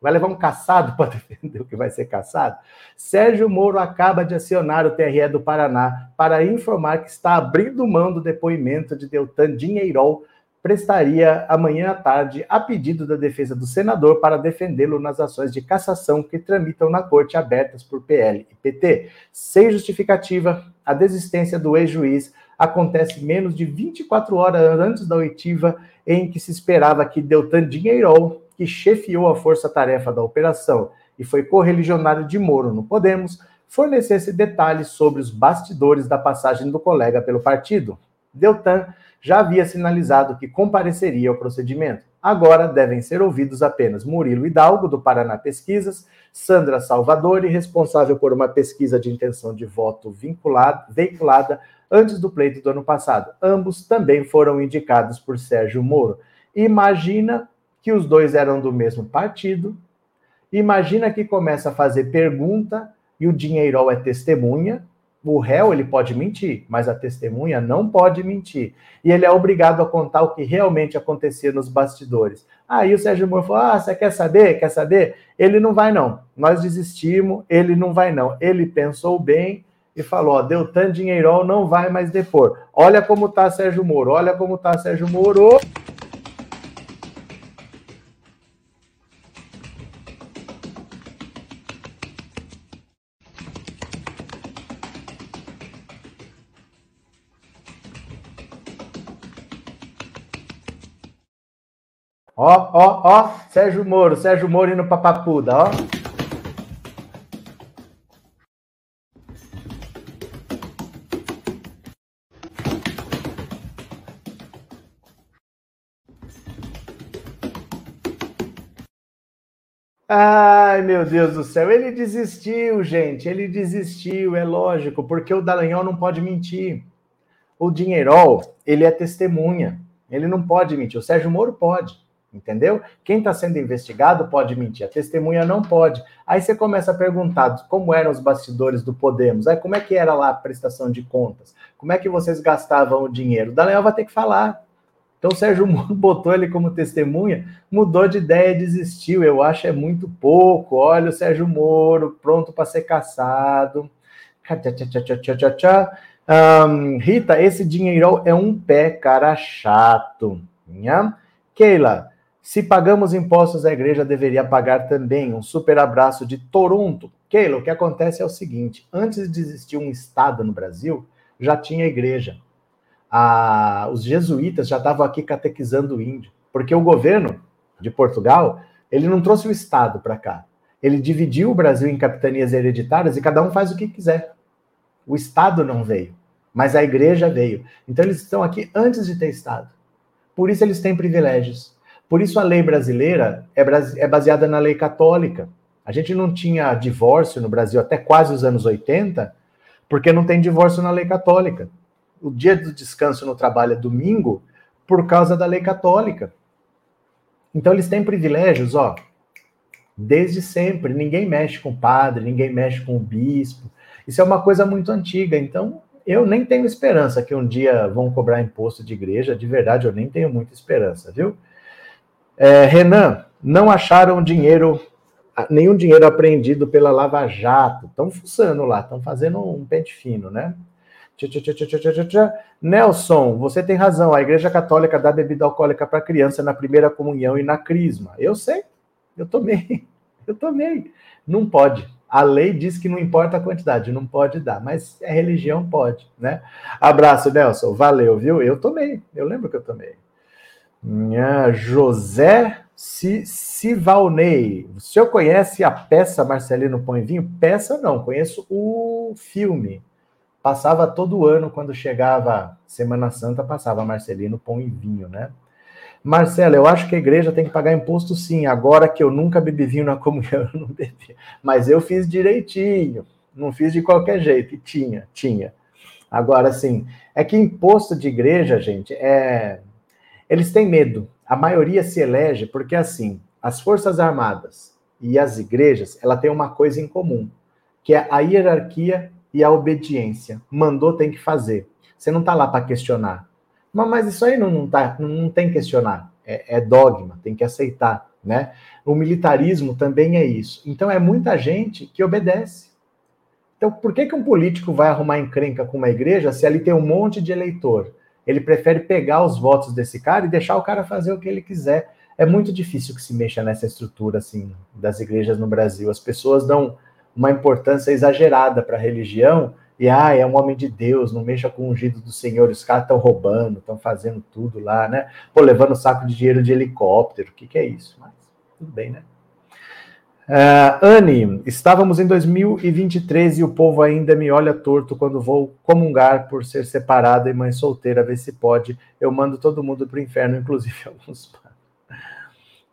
Speaker 1: Vai levar um caçado para (laughs) defender o que vai ser caçado? Sérgio Moro acaba de acionar o TRE do Paraná para informar que está abrindo mão do depoimento de Deltan Dinheirol prestaria amanhã à tarde a pedido da defesa do senador para defendê-lo nas ações de cassação que tramitam na corte abertas por PL e PT. Sem justificativa, a desistência do ex-juiz acontece menos de 24 horas antes da oitiva em que se esperava que Deltan Dinheirol, que chefiou a força-tarefa da operação e foi correligionário de Moro no Podemos, fornecesse detalhes sobre os bastidores da passagem do colega pelo partido. Deltan já havia sinalizado que compareceria ao procedimento. Agora devem ser ouvidos apenas Murilo Hidalgo, do Paraná Pesquisas, Sandra Salvadori, responsável por uma pesquisa de intenção de voto veiculada antes do pleito do ano passado. Ambos também foram indicados por Sérgio Moro. Imagina que os dois eram do mesmo partido. Imagina que começa a fazer pergunta e o dinheirol é testemunha, o réu ele pode mentir, mas a testemunha não pode mentir. E ele é obrigado a contar o que realmente acontecia nos bastidores. Aí o Sérgio Moro falou: Ah, você quer saber? Quer saber? Ele não vai, não. Nós desistimos, ele não vai, não. Ele pensou bem e falou: ó, Deltan Dinheirol não vai mais depor. Olha como tá Sérgio Moro, olha como tá Sérgio Moro. Ó, ó, ó, Sérgio Moro, Sérgio Moro indo pra Papuda, ó. Ai, meu Deus do céu, ele desistiu, gente, ele desistiu, é lógico, porque o Dallagnol não pode mentir. O Dinheirol, ele é testemunha, ele não pode mentir, o Sérgio Moro pode entendeu? Quem está sendo investigado pode mentir, a testemunha não pode. Aí você começa a perguntar como eram os bastidores do Podemos, aí como é que era lá a prestação de contas, como é que vocês gastavam o dinheiro. O Daniel vai ter que falar. Então o Sérgio Moro (laughs) botou ele como testemunha, mudou de ideia, desistiu. Eu acho é muito pouco. Olha o Sérgio Moro pronto para ser caçado. Um, Rita, esse dinheiro é um pé cara chato. Keila, se pagamos impostos, a igreja deveria pagar também. Um super abraço de Toronto. Keila, o que acontece é o seguinte: antes de existir um Estado no Brasil, já tinha igreja. Ah, os jesuítas já estavam aqui catequizando o índio, porque o governo de Portugal ele não trouxe o Estado para cá. Ele dividiu o Brasil em capitanias hereditárias e cada um faz o que quiser. O Estado não veio, mas a igreja veio. Então eles estão aqui antes de ter Estado. Por isso eles têm privilégios. Por isso a lei brasileira é, é baseada na lei católica. A gente não tinha divórcio no Brasil até quase os anos 80, porque não tem divórcio na lei católica. O dia do descanso no trabalho é domingo por causa da lei católica. Então eles têm privilégios, ó, desde sempre. Ninguém mexe com o padre, ninguém mexe com o bispo. Isso é uma coisa muito antiga. Então eu nem tenho esperança que um dia vão cobrar imposto de igreja. De verdade, eu nem tenho muita esperança, viu? É, Renan, não acharam dinheiro, nenhum dinheiro apreendido pela Lava Jato. Estão fuçando lá, estão fazendo um pente fino, né? Nelson, você tem razão. A Igreja Católica dá bebida alcoólica para criança na primeira comunhão e na crisma. Eu sei, eu tomei, (laughs) eu tomei. Não pode. A lei diz que não importa a quantidade, não pode dar, mas a religião pode, né? Abraço, Nelson. Valeu, viu? Eu tomei, eu lembro que eu tomei. José Sivalney. O senhor conhece a peça Marcelino Põe Vinho? Peça não, conheço o filme. Passava todo ano, quando chegava Semana Santa, passava Marcelino Põe Vinho, né? Marcelo, eu acho que a igreja tem que pagar imposto sim. Agora que eu nunca bebi vinho na comunhão, (laughs) eu não bebi. Mas eu fiz direitinho. Não fiz de qualquer jeito. E tinha, tinha. Agora, sim, é que imposto de igreja, gente, é eles têm medo. A maioria se elege porque, assim, as Forças Armadas e as igrejas, ela tem uma coisa em comum, que é a hierarquia e a obediência. Mandou, tem que fazer. Você não está lá para questionar. Mas, mas, isso aí não, não, tá, não tem que questionar. É, é dogma, tem que aceitar. Né? O militarismo também é isso. Então, é muita gente que obedece. Então, por que, que um político vai arrumar encrenca com uma igreja se ali tem um monte de eleitor? Ele prefere pegar os votos desse cara e deixar o cara fazer o que ele quiser. É muito difícil que se mexa nessa estrutura assim das igrejas no Brasil. As pessoas dão uma importância exagerada para a religião e ah, é um homem de Deus, não mexa com o ungido do Senhor. Os caras estão roubando, estão fazendo tudo lá, né? Pô, levando saco de dinheiro de helicóptero. O que, que é isso? Mas tudo bem, né? Uh, Anne, estávamos em 2023 e o povo ainda me olha torto quando vou comungar por ser separada e mãe solteira. Vê se pode. Eu mando todo mundo para o inferno, inclusive (laughs) alguns.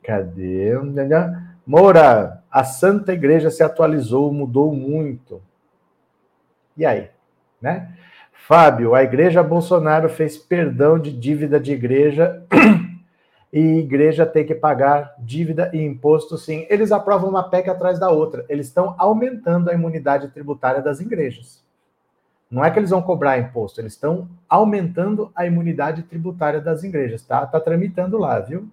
Speaker 1: Cadê? Moura, a Santa Igreja se atualizou, mudou muito. E aí? Né? Fábio, a Igreja Bolsonaro fez perdão de dívida de igreja (clears throat) e igreja tem que pagar dívida e imposto, sim. Eles aprovam uma PEC atrás da outra. Eles estão aumentando a imunidade tributária das igrejas. Não é que eles vão cobrar imposto, eles estão aumentando a imunidade tributária das igrejas, tá? Tá tramitando lá, viu?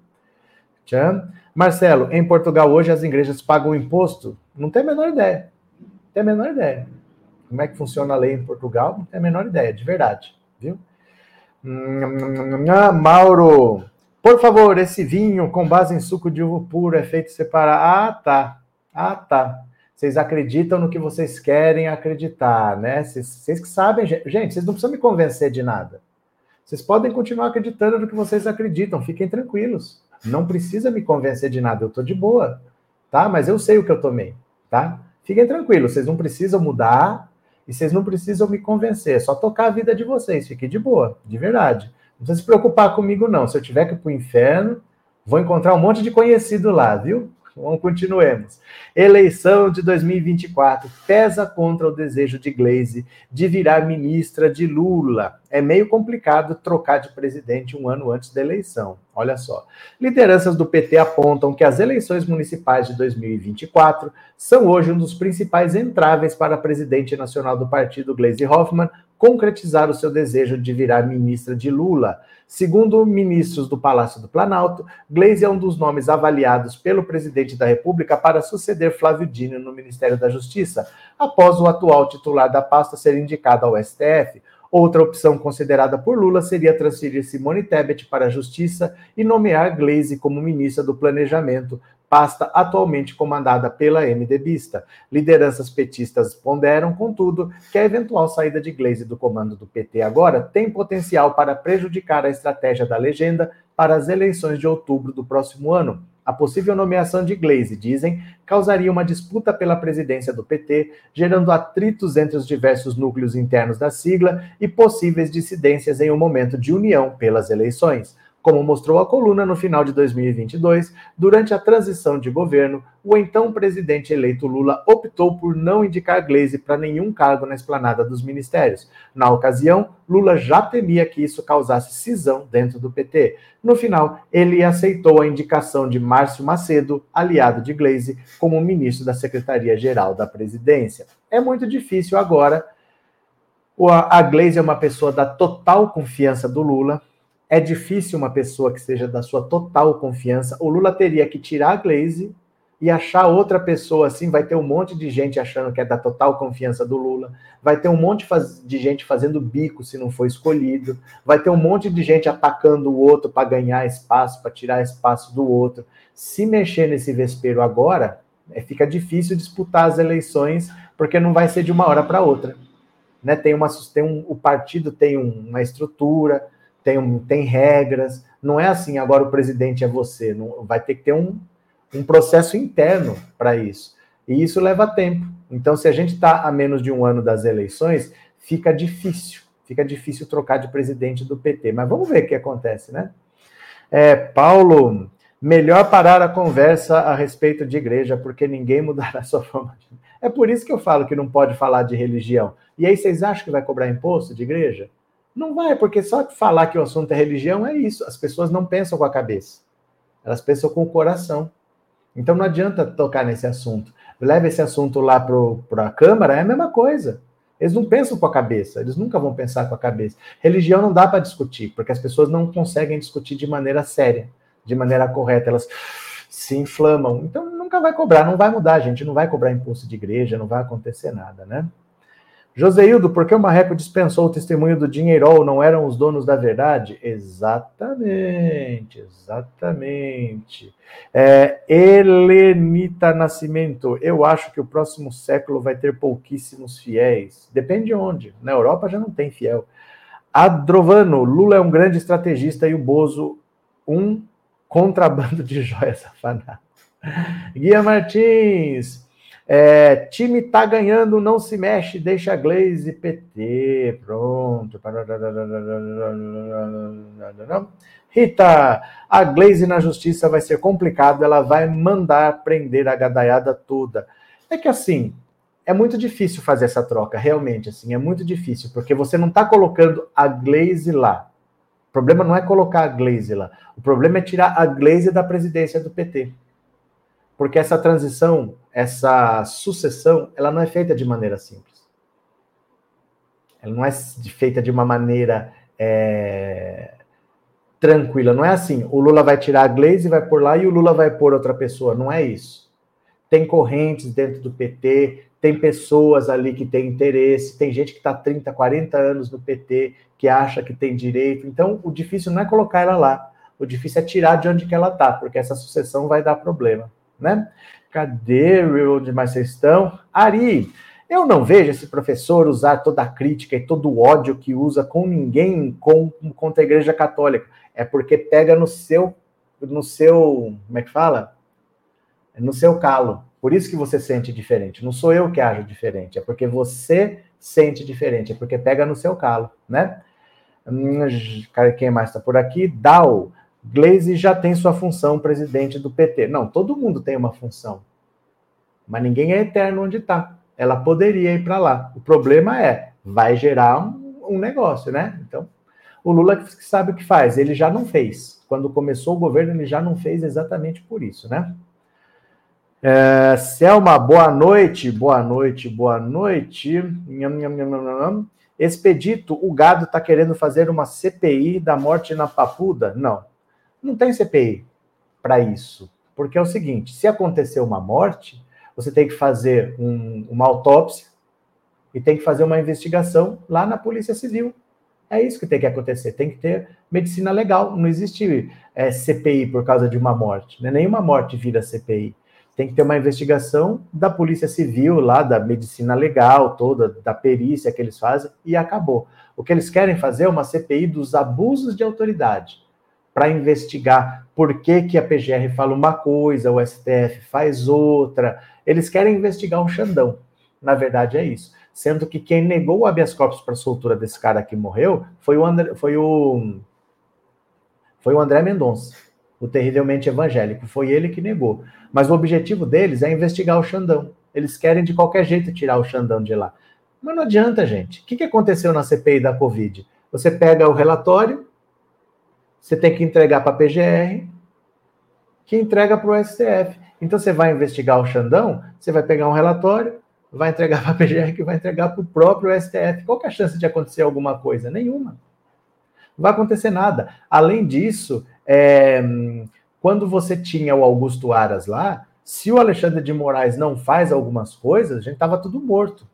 Speaker 1: Tchan. Marcelo, em Portugal hoje as igrejas pagam imposto? Não tem a menor ideia. Não tem a menor ideia. Como é que funciona a lei em Portugal? Não tem a menor ideia, de verdade, viu? Ah, Mauro, por favor, esse vinho com base em suco de uva puro é feito separado. Ah, tá. Ah, tá. Vocês acreditam no que vocês querem acreditar, né? Vocês, que sabem, gente, vocês não precisam me convencer de nada. Vocês podem continuar acreditando no que vocês acreditam, fiquem tranquilos. Não precisa me convencer de nada, eu tô de boa, tá? Mas eu sei o que eu tomei, tá? Fiquem tranquilos, vocês não precisam mudar e vocês não precisam me convencer, é só tocar a vida de vocês, fiquem de boa, de verdade. Não precisa se preocupar comigo, não. Se eu tiver que ir para o inferno, vou encontrar um monte de conhecido lá, viu? Vamos continuemos. Eleição de 2024 pesa contra o desejo de Glaze de virar ministra de Lula. É meio complicado trocar de presidente um ano antes da eleição. Olha só. Lideranças do PT apontam que as eleições municipais de 2024 são hoje um dos principais entraves para a presidente nacional do partido, Glaze Hoffmann, concretizar o seu desejo de virar ministra de Lula. Segundo ministros do Palácio do Planalto, Gleisi é um dos nomes avaliados pelo presidente da República para suceder Flávio Dino no Ministério da Justiça, após o atual titular da pasta ser indicado ao STF. Outra opção considerada por Lula seria transferir Simone Tebet para a Justiça e nomear Gleisi como ministra do Planejamento, pasta atualmente comandada pela MDBista. Lideranças petistas ponderam, contudo, que a eventual saída de Gleisi do comando do PT agora tem potencial para prejudicar a estratégia da legenda para as eleições de outubro do próximo ano. A possível nomeação de Glaze, dizem, causaria uma disputa pela presidência do PT, gerando atritos entre os diversos núcleos internos da sigla e possíveis dissidências em um momento de união pelas eleições. Como mostrou a coluna no final de 2022, durante a transição de governo, o então presidente eleito Lula optou por não indicar Glaze para nenhum cargo na esplanada dos ministérios. Na ocasião, Lula já temia que isso causasse cisão dentro do PT. No final, ele aceitou a indicação de Márcio Macedo, aliado de Glaze, como ministro da Secretaria-Geral da Presidência. É muito difícil agora. A Glaze é uma pessoa da total confiança do Lula, é difícil uma pessoa que seja da sua total confiança. O Lula teria que tirar a Glaze e achar outra pessoa assim. Vai ter um monte de gente achando que é da total confiança do Lula. Vai ter um monte de gente fazendo bico se não for escolhido. Vai ter um monte de gente atacando o outro para ganhar espaço, para tirar espaço do outro. Se mexer nesse vespeiro agora, é, fica difícil disputar as eleições, porque não vai ser de uma hora para outra. Né? Tem uma, tem um, o partido tem uma estrutura, tem, tem regras. Não é assim, agora o presidente é você. Não, vai ter que ter um, um processo interno para isso. E isso leva tempo. Então, se a gente está a menos de um ano das eleições, fica difícil. Fica difícil trocar de presidente do PT. Mas vamos ver o que acontece, né? É, Paulo, melhor parar a conversa a respeito de igreja, porque ninguém mudará a (laughs) sua forma de. É por isso que eu falo que não pode falar de religião. E aí, vocês acham que vai cobrar imposto de igreja? Não vai, porque só falar que o assunto é religião é isso. As pessoas não pensam com a cabeça, elas pensam com o coração. Então não adianta tocar nesse assunto. Leva esse assunto lá para a Câmara, é a mesma coisa. Eles não pensam com a cabeça, eles nunca vão pensar com a cabeça. Religião não dá para discutir, porque as pessoas não conseguem discutir de maneira séria, de maneira correta. Elas se inflamam. Então nunca vai cobrar, não vai mudar, gente. Não vai cobrar impulso de igreja, não vai acontecer nada, né? Joseildo, por que o Marreco dispensou o testemunho do Dinheirol? Não eram os donos da verdade? Exatamente, exatamente. É, Helenita Nascimento, eu acho que o próximo século vai ter pouquíssimos fiéis. Depende de onde. Na Europa já não tem fiel. Adrovano, Lula é um grande estrategista e o Bozo um contrabando de joias (laughs) afanadas. Guia Martins, é, time tá ganhando, não se mexe, deixa a Glaze PT. Pronto. Rita, a Glaze na justiça vai ser complicado, ela vai mandar prender a gadaiada toda. É que assim, é muito difícil fazer essa troca, realmente, assim, é muito difícil, porque você não está colocando a Glaze lá. problema não é colocar a Glaze lá. O problema é tirar a Glaze da presidência do PT. Porque essa transição, essa sucessão, ela não é feita de maneira simples. Ela não é feita de uma maneira é, tranquila. Não é assim, o Lula vai tirar a Glaze e vai por lá e o Lula vai pôr outra pessoa. Não é isso. Tem correntes dentro do PT, tem pessoas ali que têm interesse, tem gente que está 30, 40 anos no PT, que acha que tem direito. Então, o difícil não é colocar ela lá. O difícil é tirar de onde que ela está, porque essa sucessão vai dar problema né? Cadê onde mais vocês estão? Ari, eu não vejo esse professor usar toda a crítica e todo o ódio que usa com ninguém com, contra a Igreja Católica. É porque pega no seu, no seu, como é que fala? No seu calo. Por isso que você sente diferente. Não sou eu que ajo diferente, é porque você sente diferente, é porque pega no seu calo, né? Hum, quem mais está por aqui? Dal. Glaze já tem sua função presidente do PT. Não, todo mundo tem uma função. Mas ninguém é eterno onde está. Ela poderia ir para lá. O problema é, vai gerar um, um, negócio, né? Então, o Lula que sabe o que faz, ele já não fez. Quando começou o governo, ele já não fez exatamente por isso, né? É, Selma, boa noite, boa noite, boa noite. Expedito, o gado está querendo fazer uma CPI da morte na Papuda? Não. Não tem CPI para isso. Porque é o seguinte: se acontecer uma morte, você tem que fazer um, uma autópsia e tem que fazer uma investigação lá na Polícia Civil. É isso que tem que acontecer. Tem que ter medicina legal. Não existe é, CPI por causa de uma morte. Né? Nenhuma morte vira CPI. Tem que ter uma investigação da Polícia Civil, lá da medicina legal, toda, da perícia que eles fazem, e acabou. O que eles querem fazer é uma CPI dos abusos de autoridade para investigar por que, que a PGR fala uma coisa, o STF faz outra. Eles querem investigar o Xandão. Na verdade, é isso. Sendo que quem negou o habeas corpus para a soltura desse cara que morreu foi o André, foi o, foi o André Mendonça, o terrivelmente evangélico. Foi ele que negou. Mas o objetivo deles é investigar o Xandão. Eles querem de qualquer jeito tirar o Xandão de lá. Mas não adianta, gente. O que, aconteceu na CPI da Covid? Você pega o relatório, você tem que entregar para a PGR, que entrega para o STF. Então você vai investigar o Xandão, você vai pegar um relatório, vai entregar para a PGR, que vai entregar para o próprio STF. Qual é a chance de acontecer alguma coisa? Nenhuma. Não vai acontecer nada. Além disso, é, quando você tinha o Augusto Aras lá, se o Alexandre de Moraes não faz algumas coisas, a gente estava tudo morto.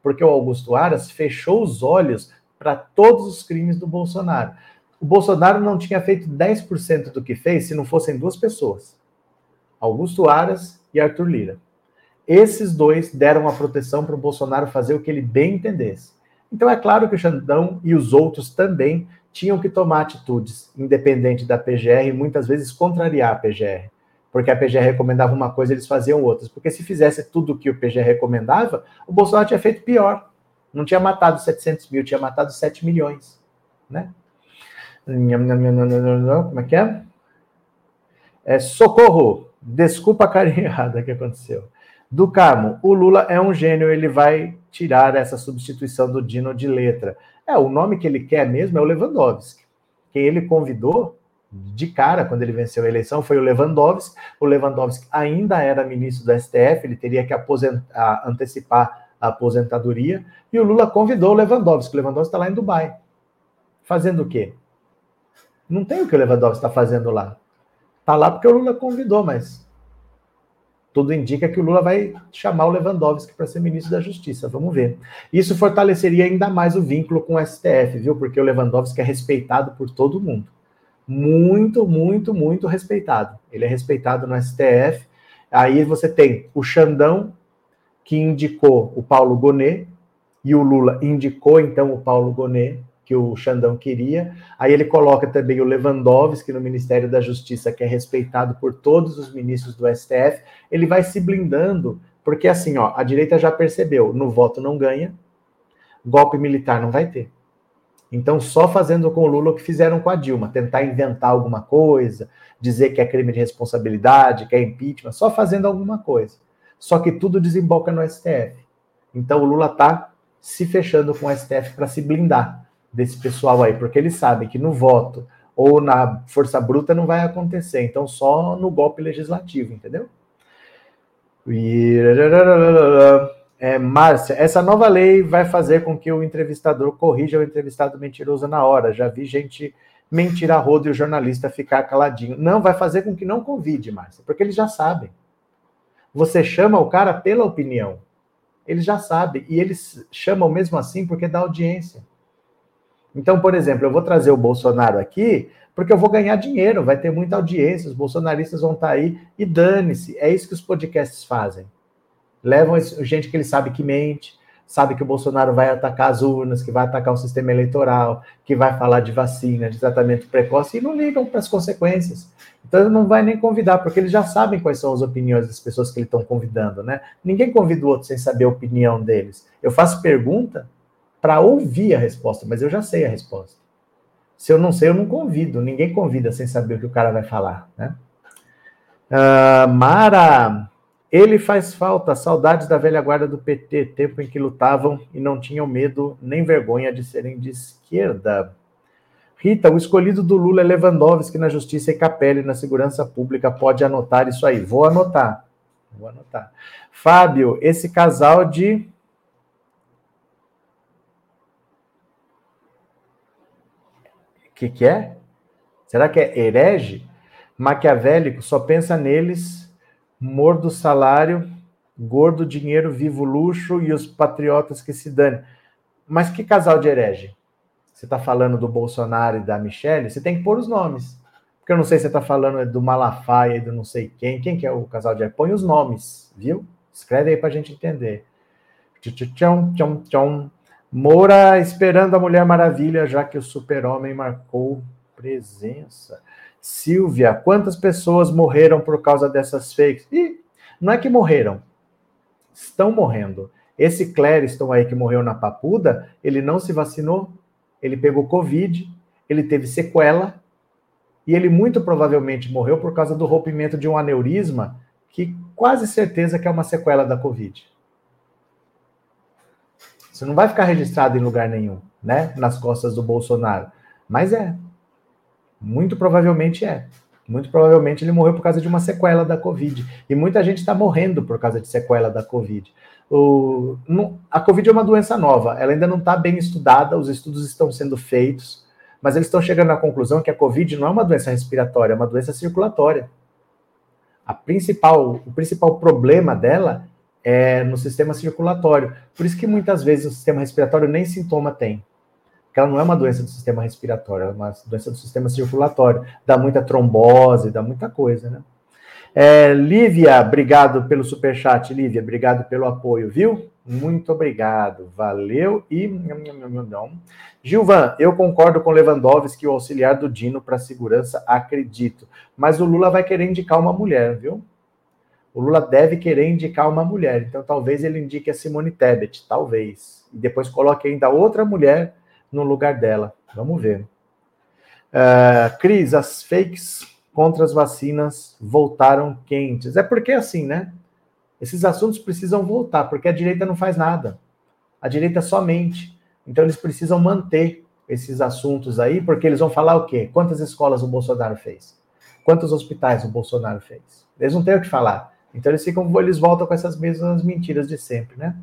Speaker 1: Porque o Augusto Aras fechou os olhos para todos os crimes do Bolsonaro o Bolsonaro não tinha feito 10% do que fez se não fossem duas pessoas: Augusto Aras e Arthur Lira. Esses dois deram a proteção para o Bolsonaro fazer o que ele bem entendesse. Então é claro que o Xandão e os outros também tinham que tomar atitudes, independente da PGR, e muitas vezes contrariar a PGR. Porque a PGR recomendava uma coisa, eles faziam outras. Porque se fizesse tudo o que o PGR recomendava, o Bolsonaro tinha feito pior. Não tinha matado 700 mil, tinha matado 7 milhões. Né? Como é que é? É socorro! Desculpa a carinhada (laughs) que aconteceu. Do Carmo, o Lula é um gênio, ele vai tirar essa substituição do Dino de letra. É, o nome que ele quer mesmo é o Lewandowski. Quem ele convidou de cara quando ele venceu a eleição foi o Lewandowski. O Lewandowski ainda era ministro do STF, ele teria que antecipar a aposentadoria. E o Lula convidou o Lewandowski. O Lewandowski está lá em Dubai. Fazendo o quê? Não tem o que o Lewandowski está fazendo lá. Está lá porque o Lula convidou, mas tudo indica que o Lula vai chamar o Lewandowski para ser ministro da Justiça. Vamos ver. Isso fortaleceria ainda mais o vínculo com o STF, viu? Porque o Lewandowski é respeitado por todo mundo. Muito, muito, muito respeitado. Ele é respeitado no STF. Aí você tem o Xandão, que indicou o Paulo Gonet, e o Lula indicou então o Paulo Gonet que o Xandão queria. Aí ele coloca também o Lewandowski no Ministério da Justiça, que é respeitado por todos os ministros do STF. Ele vai se blindando, porque assim, ó, a direita já percebeu, no voto não ganha, golpe militar não vai ter. Então, só fazendo com o Lula o que fizeram com a Dilma, tentar inventar alguma coisa, dizer que é crime de responsabilidade, que é impeachment, só fazendo alguma coisa. Só que tudo desemboca no STF. Então, o Lula está se fechando com o STF para se blindar desse pessoal aí, porque eles sabem que no voto ou na força bruta não vai acontecer, então só no golpe legislativo, entendeu? E... É, Márcia, essa nova lei vai fazer com que o entrevistador corrija o entrevistado mentiroso na hora. Já vi gente mentir a roda e o jornalista ficar caladinho. Não, vai fazer com que não convide, Márcia, porque eles já sabem. Você chama o cara pela opinião. Eles já sabem. E eles chamam mesmo assim porque dá audiência. Então, por exemplo, eu vou trazer o Bolsonaro aqui porque eu vou ganhar dinheiro, vai ter muita audiência, os bolsonaristas vão estar aí e dane-se. É isso que os podcasts fazem. Levam gente que ele sabe que mente, sabe que o Bolsonaro vai atacar as urnas, que vai atacar o sistema eleitoral, que vai falar de vacina, de tratamento precoce, e não ligam para as consequências. Então não vai nem convidar, porque eles já sabem quais são as opiniões das pessoas que ele estão convidando, né? Ninguém convida o outro sem saber a opinião deles. Eu faço pergunta para ouvir a resposta, mas eu já sei a resposta. Se eu não sei, eu não convido. Ninguém convida sem saber o que o cara vai falar, né? Uh, Mara, ele faz falta, saudades da velha guarda do PT, tempo em que lutavam e não tinham medo nem vergonha de serem de esquerda. Rita, o escolhido do Lula é Lewandowski na Justiça e Capelli na Segurança Pública. Pode anotar isso aí. Vou anotar. Vou anotar. Fábio, esse casal de. O que, que é? Será que é herege? Maquiavélico, só pensa neles, mordo salário, gordo dinheiro, vivo luxo e os patriotas que se dane. Mas que casal de herege? você está falando do Bolsonaro e da Michelle, você tem que pôr os nomes. Porque eu não sei se você está falando do Malafaia e do não sei quem. Quem que é o casal de Põe os nomes, viu? Escreve aí para a gente entender. Tchum, tchum, tchum. Moura esperando a Mulher Maravilha, já que o super-homem marcou presença. Silvia, quantas pessoas morreram por causa dessas fakes? Ih, não é que morreram, estão morrendo. Esse Clériston aí que morreu na Papuda, ele não se vacinou, ele pegou Covid, ele teve sequela, e ele muito provavelmente morreu por causa do rompimento de um aneurisma, que quase certeza que é uma sequela da Covid. Isso não vai ficar registrado em lugar nenhum, né? Nas costas do Bolsonaro. Mas é. Muito provavelmente é. Muito provavelmente ele morreu por causa de uma sequela da Covid. E muita gente está morrendo por causa de sequela da Covid. O, no, a Covid é uma doença nova, ela ainda não está bem estudada, os estudos estão sendo feitos, mas eles estão chegando à conclusão que a Covid não é uma doença respiratória, é uma doença circulatória. A principal, o principal problema dela é no sistema circulatório. Por isso que muitas vezes o sistema respiratório nem sintoma tem. Porque ela não é uma doença do sistema respiratório, é uma doença do sistema circulatório. Dá muita trombose, dá muita coisa, né? É, Lívia, obrigado pelo superchat, Lívia, obrigado pelo apoio, viu? Muito obrigado, valeu e. Gilvan, eu concordo com Lewandowski, o auxiliar do Dino para segurança, acredito. Mas o Lula vai querer indicar uma mulher, viu? O Lula deve querer indicar uma mulher, então talvez ele indique a Simone Tebet, talvez. E depois coloque ainda outra mulher no lugar dela. Vamos ver. Uh, Cris, as fakes contra as vacinas voltaram quentes. É porque assim, né? Esses assuntos precisam voltar, porque a direita não faz nada. A direita somente. Então eles precisam manter esses assuntos aí, porque eles vão falar o quê? Quantas escolas o Bolsonaro fez? Quantos hospitais o Bolsonaro fez? Eles não têm o que falar. Então eles ficam, eles voltam com essas mesmas mentiras de sempre, né?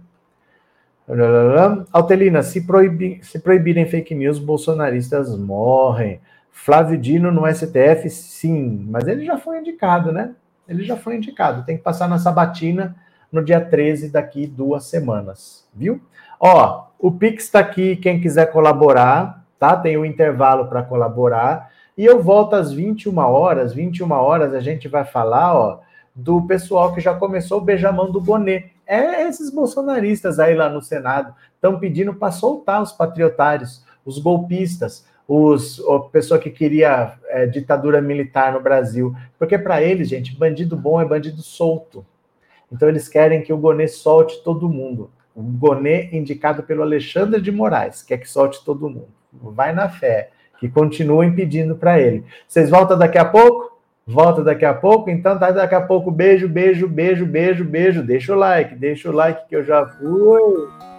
Speaker 1: Altelina, se, proibir, se proibirem fake news, bolsonaristas morrem. Flávio Dino no STF, sim, mas ele já foi indicado, né? Ele já foi indicado. Tem que passar na sabatina no dia 13, daqui duas semanas, viu? Ó, o Pix está aqui, quem quiser colaborar, tá? Tem o um intervalo para colaborar. E eu volto às 21 horas. 21 horas a gente vai falar, ó, do pessoal que já começou o beijamão do Bonet. É esses bolsonaristas aí lá no Senado estão pedindo para soltar os patriotários, os golpistas os, a pessoa que queria é, ditadura militar no Brasil. Porque para eles, gente, bandido bom é bandido solto. Então eles querem que o Gonê solte todo mundo. O Gonê indicado pelo Alexandre de Moraes, quer que solte todo mundo. Vai na fé, que continuem pedindo para ele. Vocês voltam daqui a pouco? Volta daqui a pouco? Então tá daqui a pouco. Beijo, beijo, beijo, beijo, beijo. Deixa o like, deixa o like que eu já fui.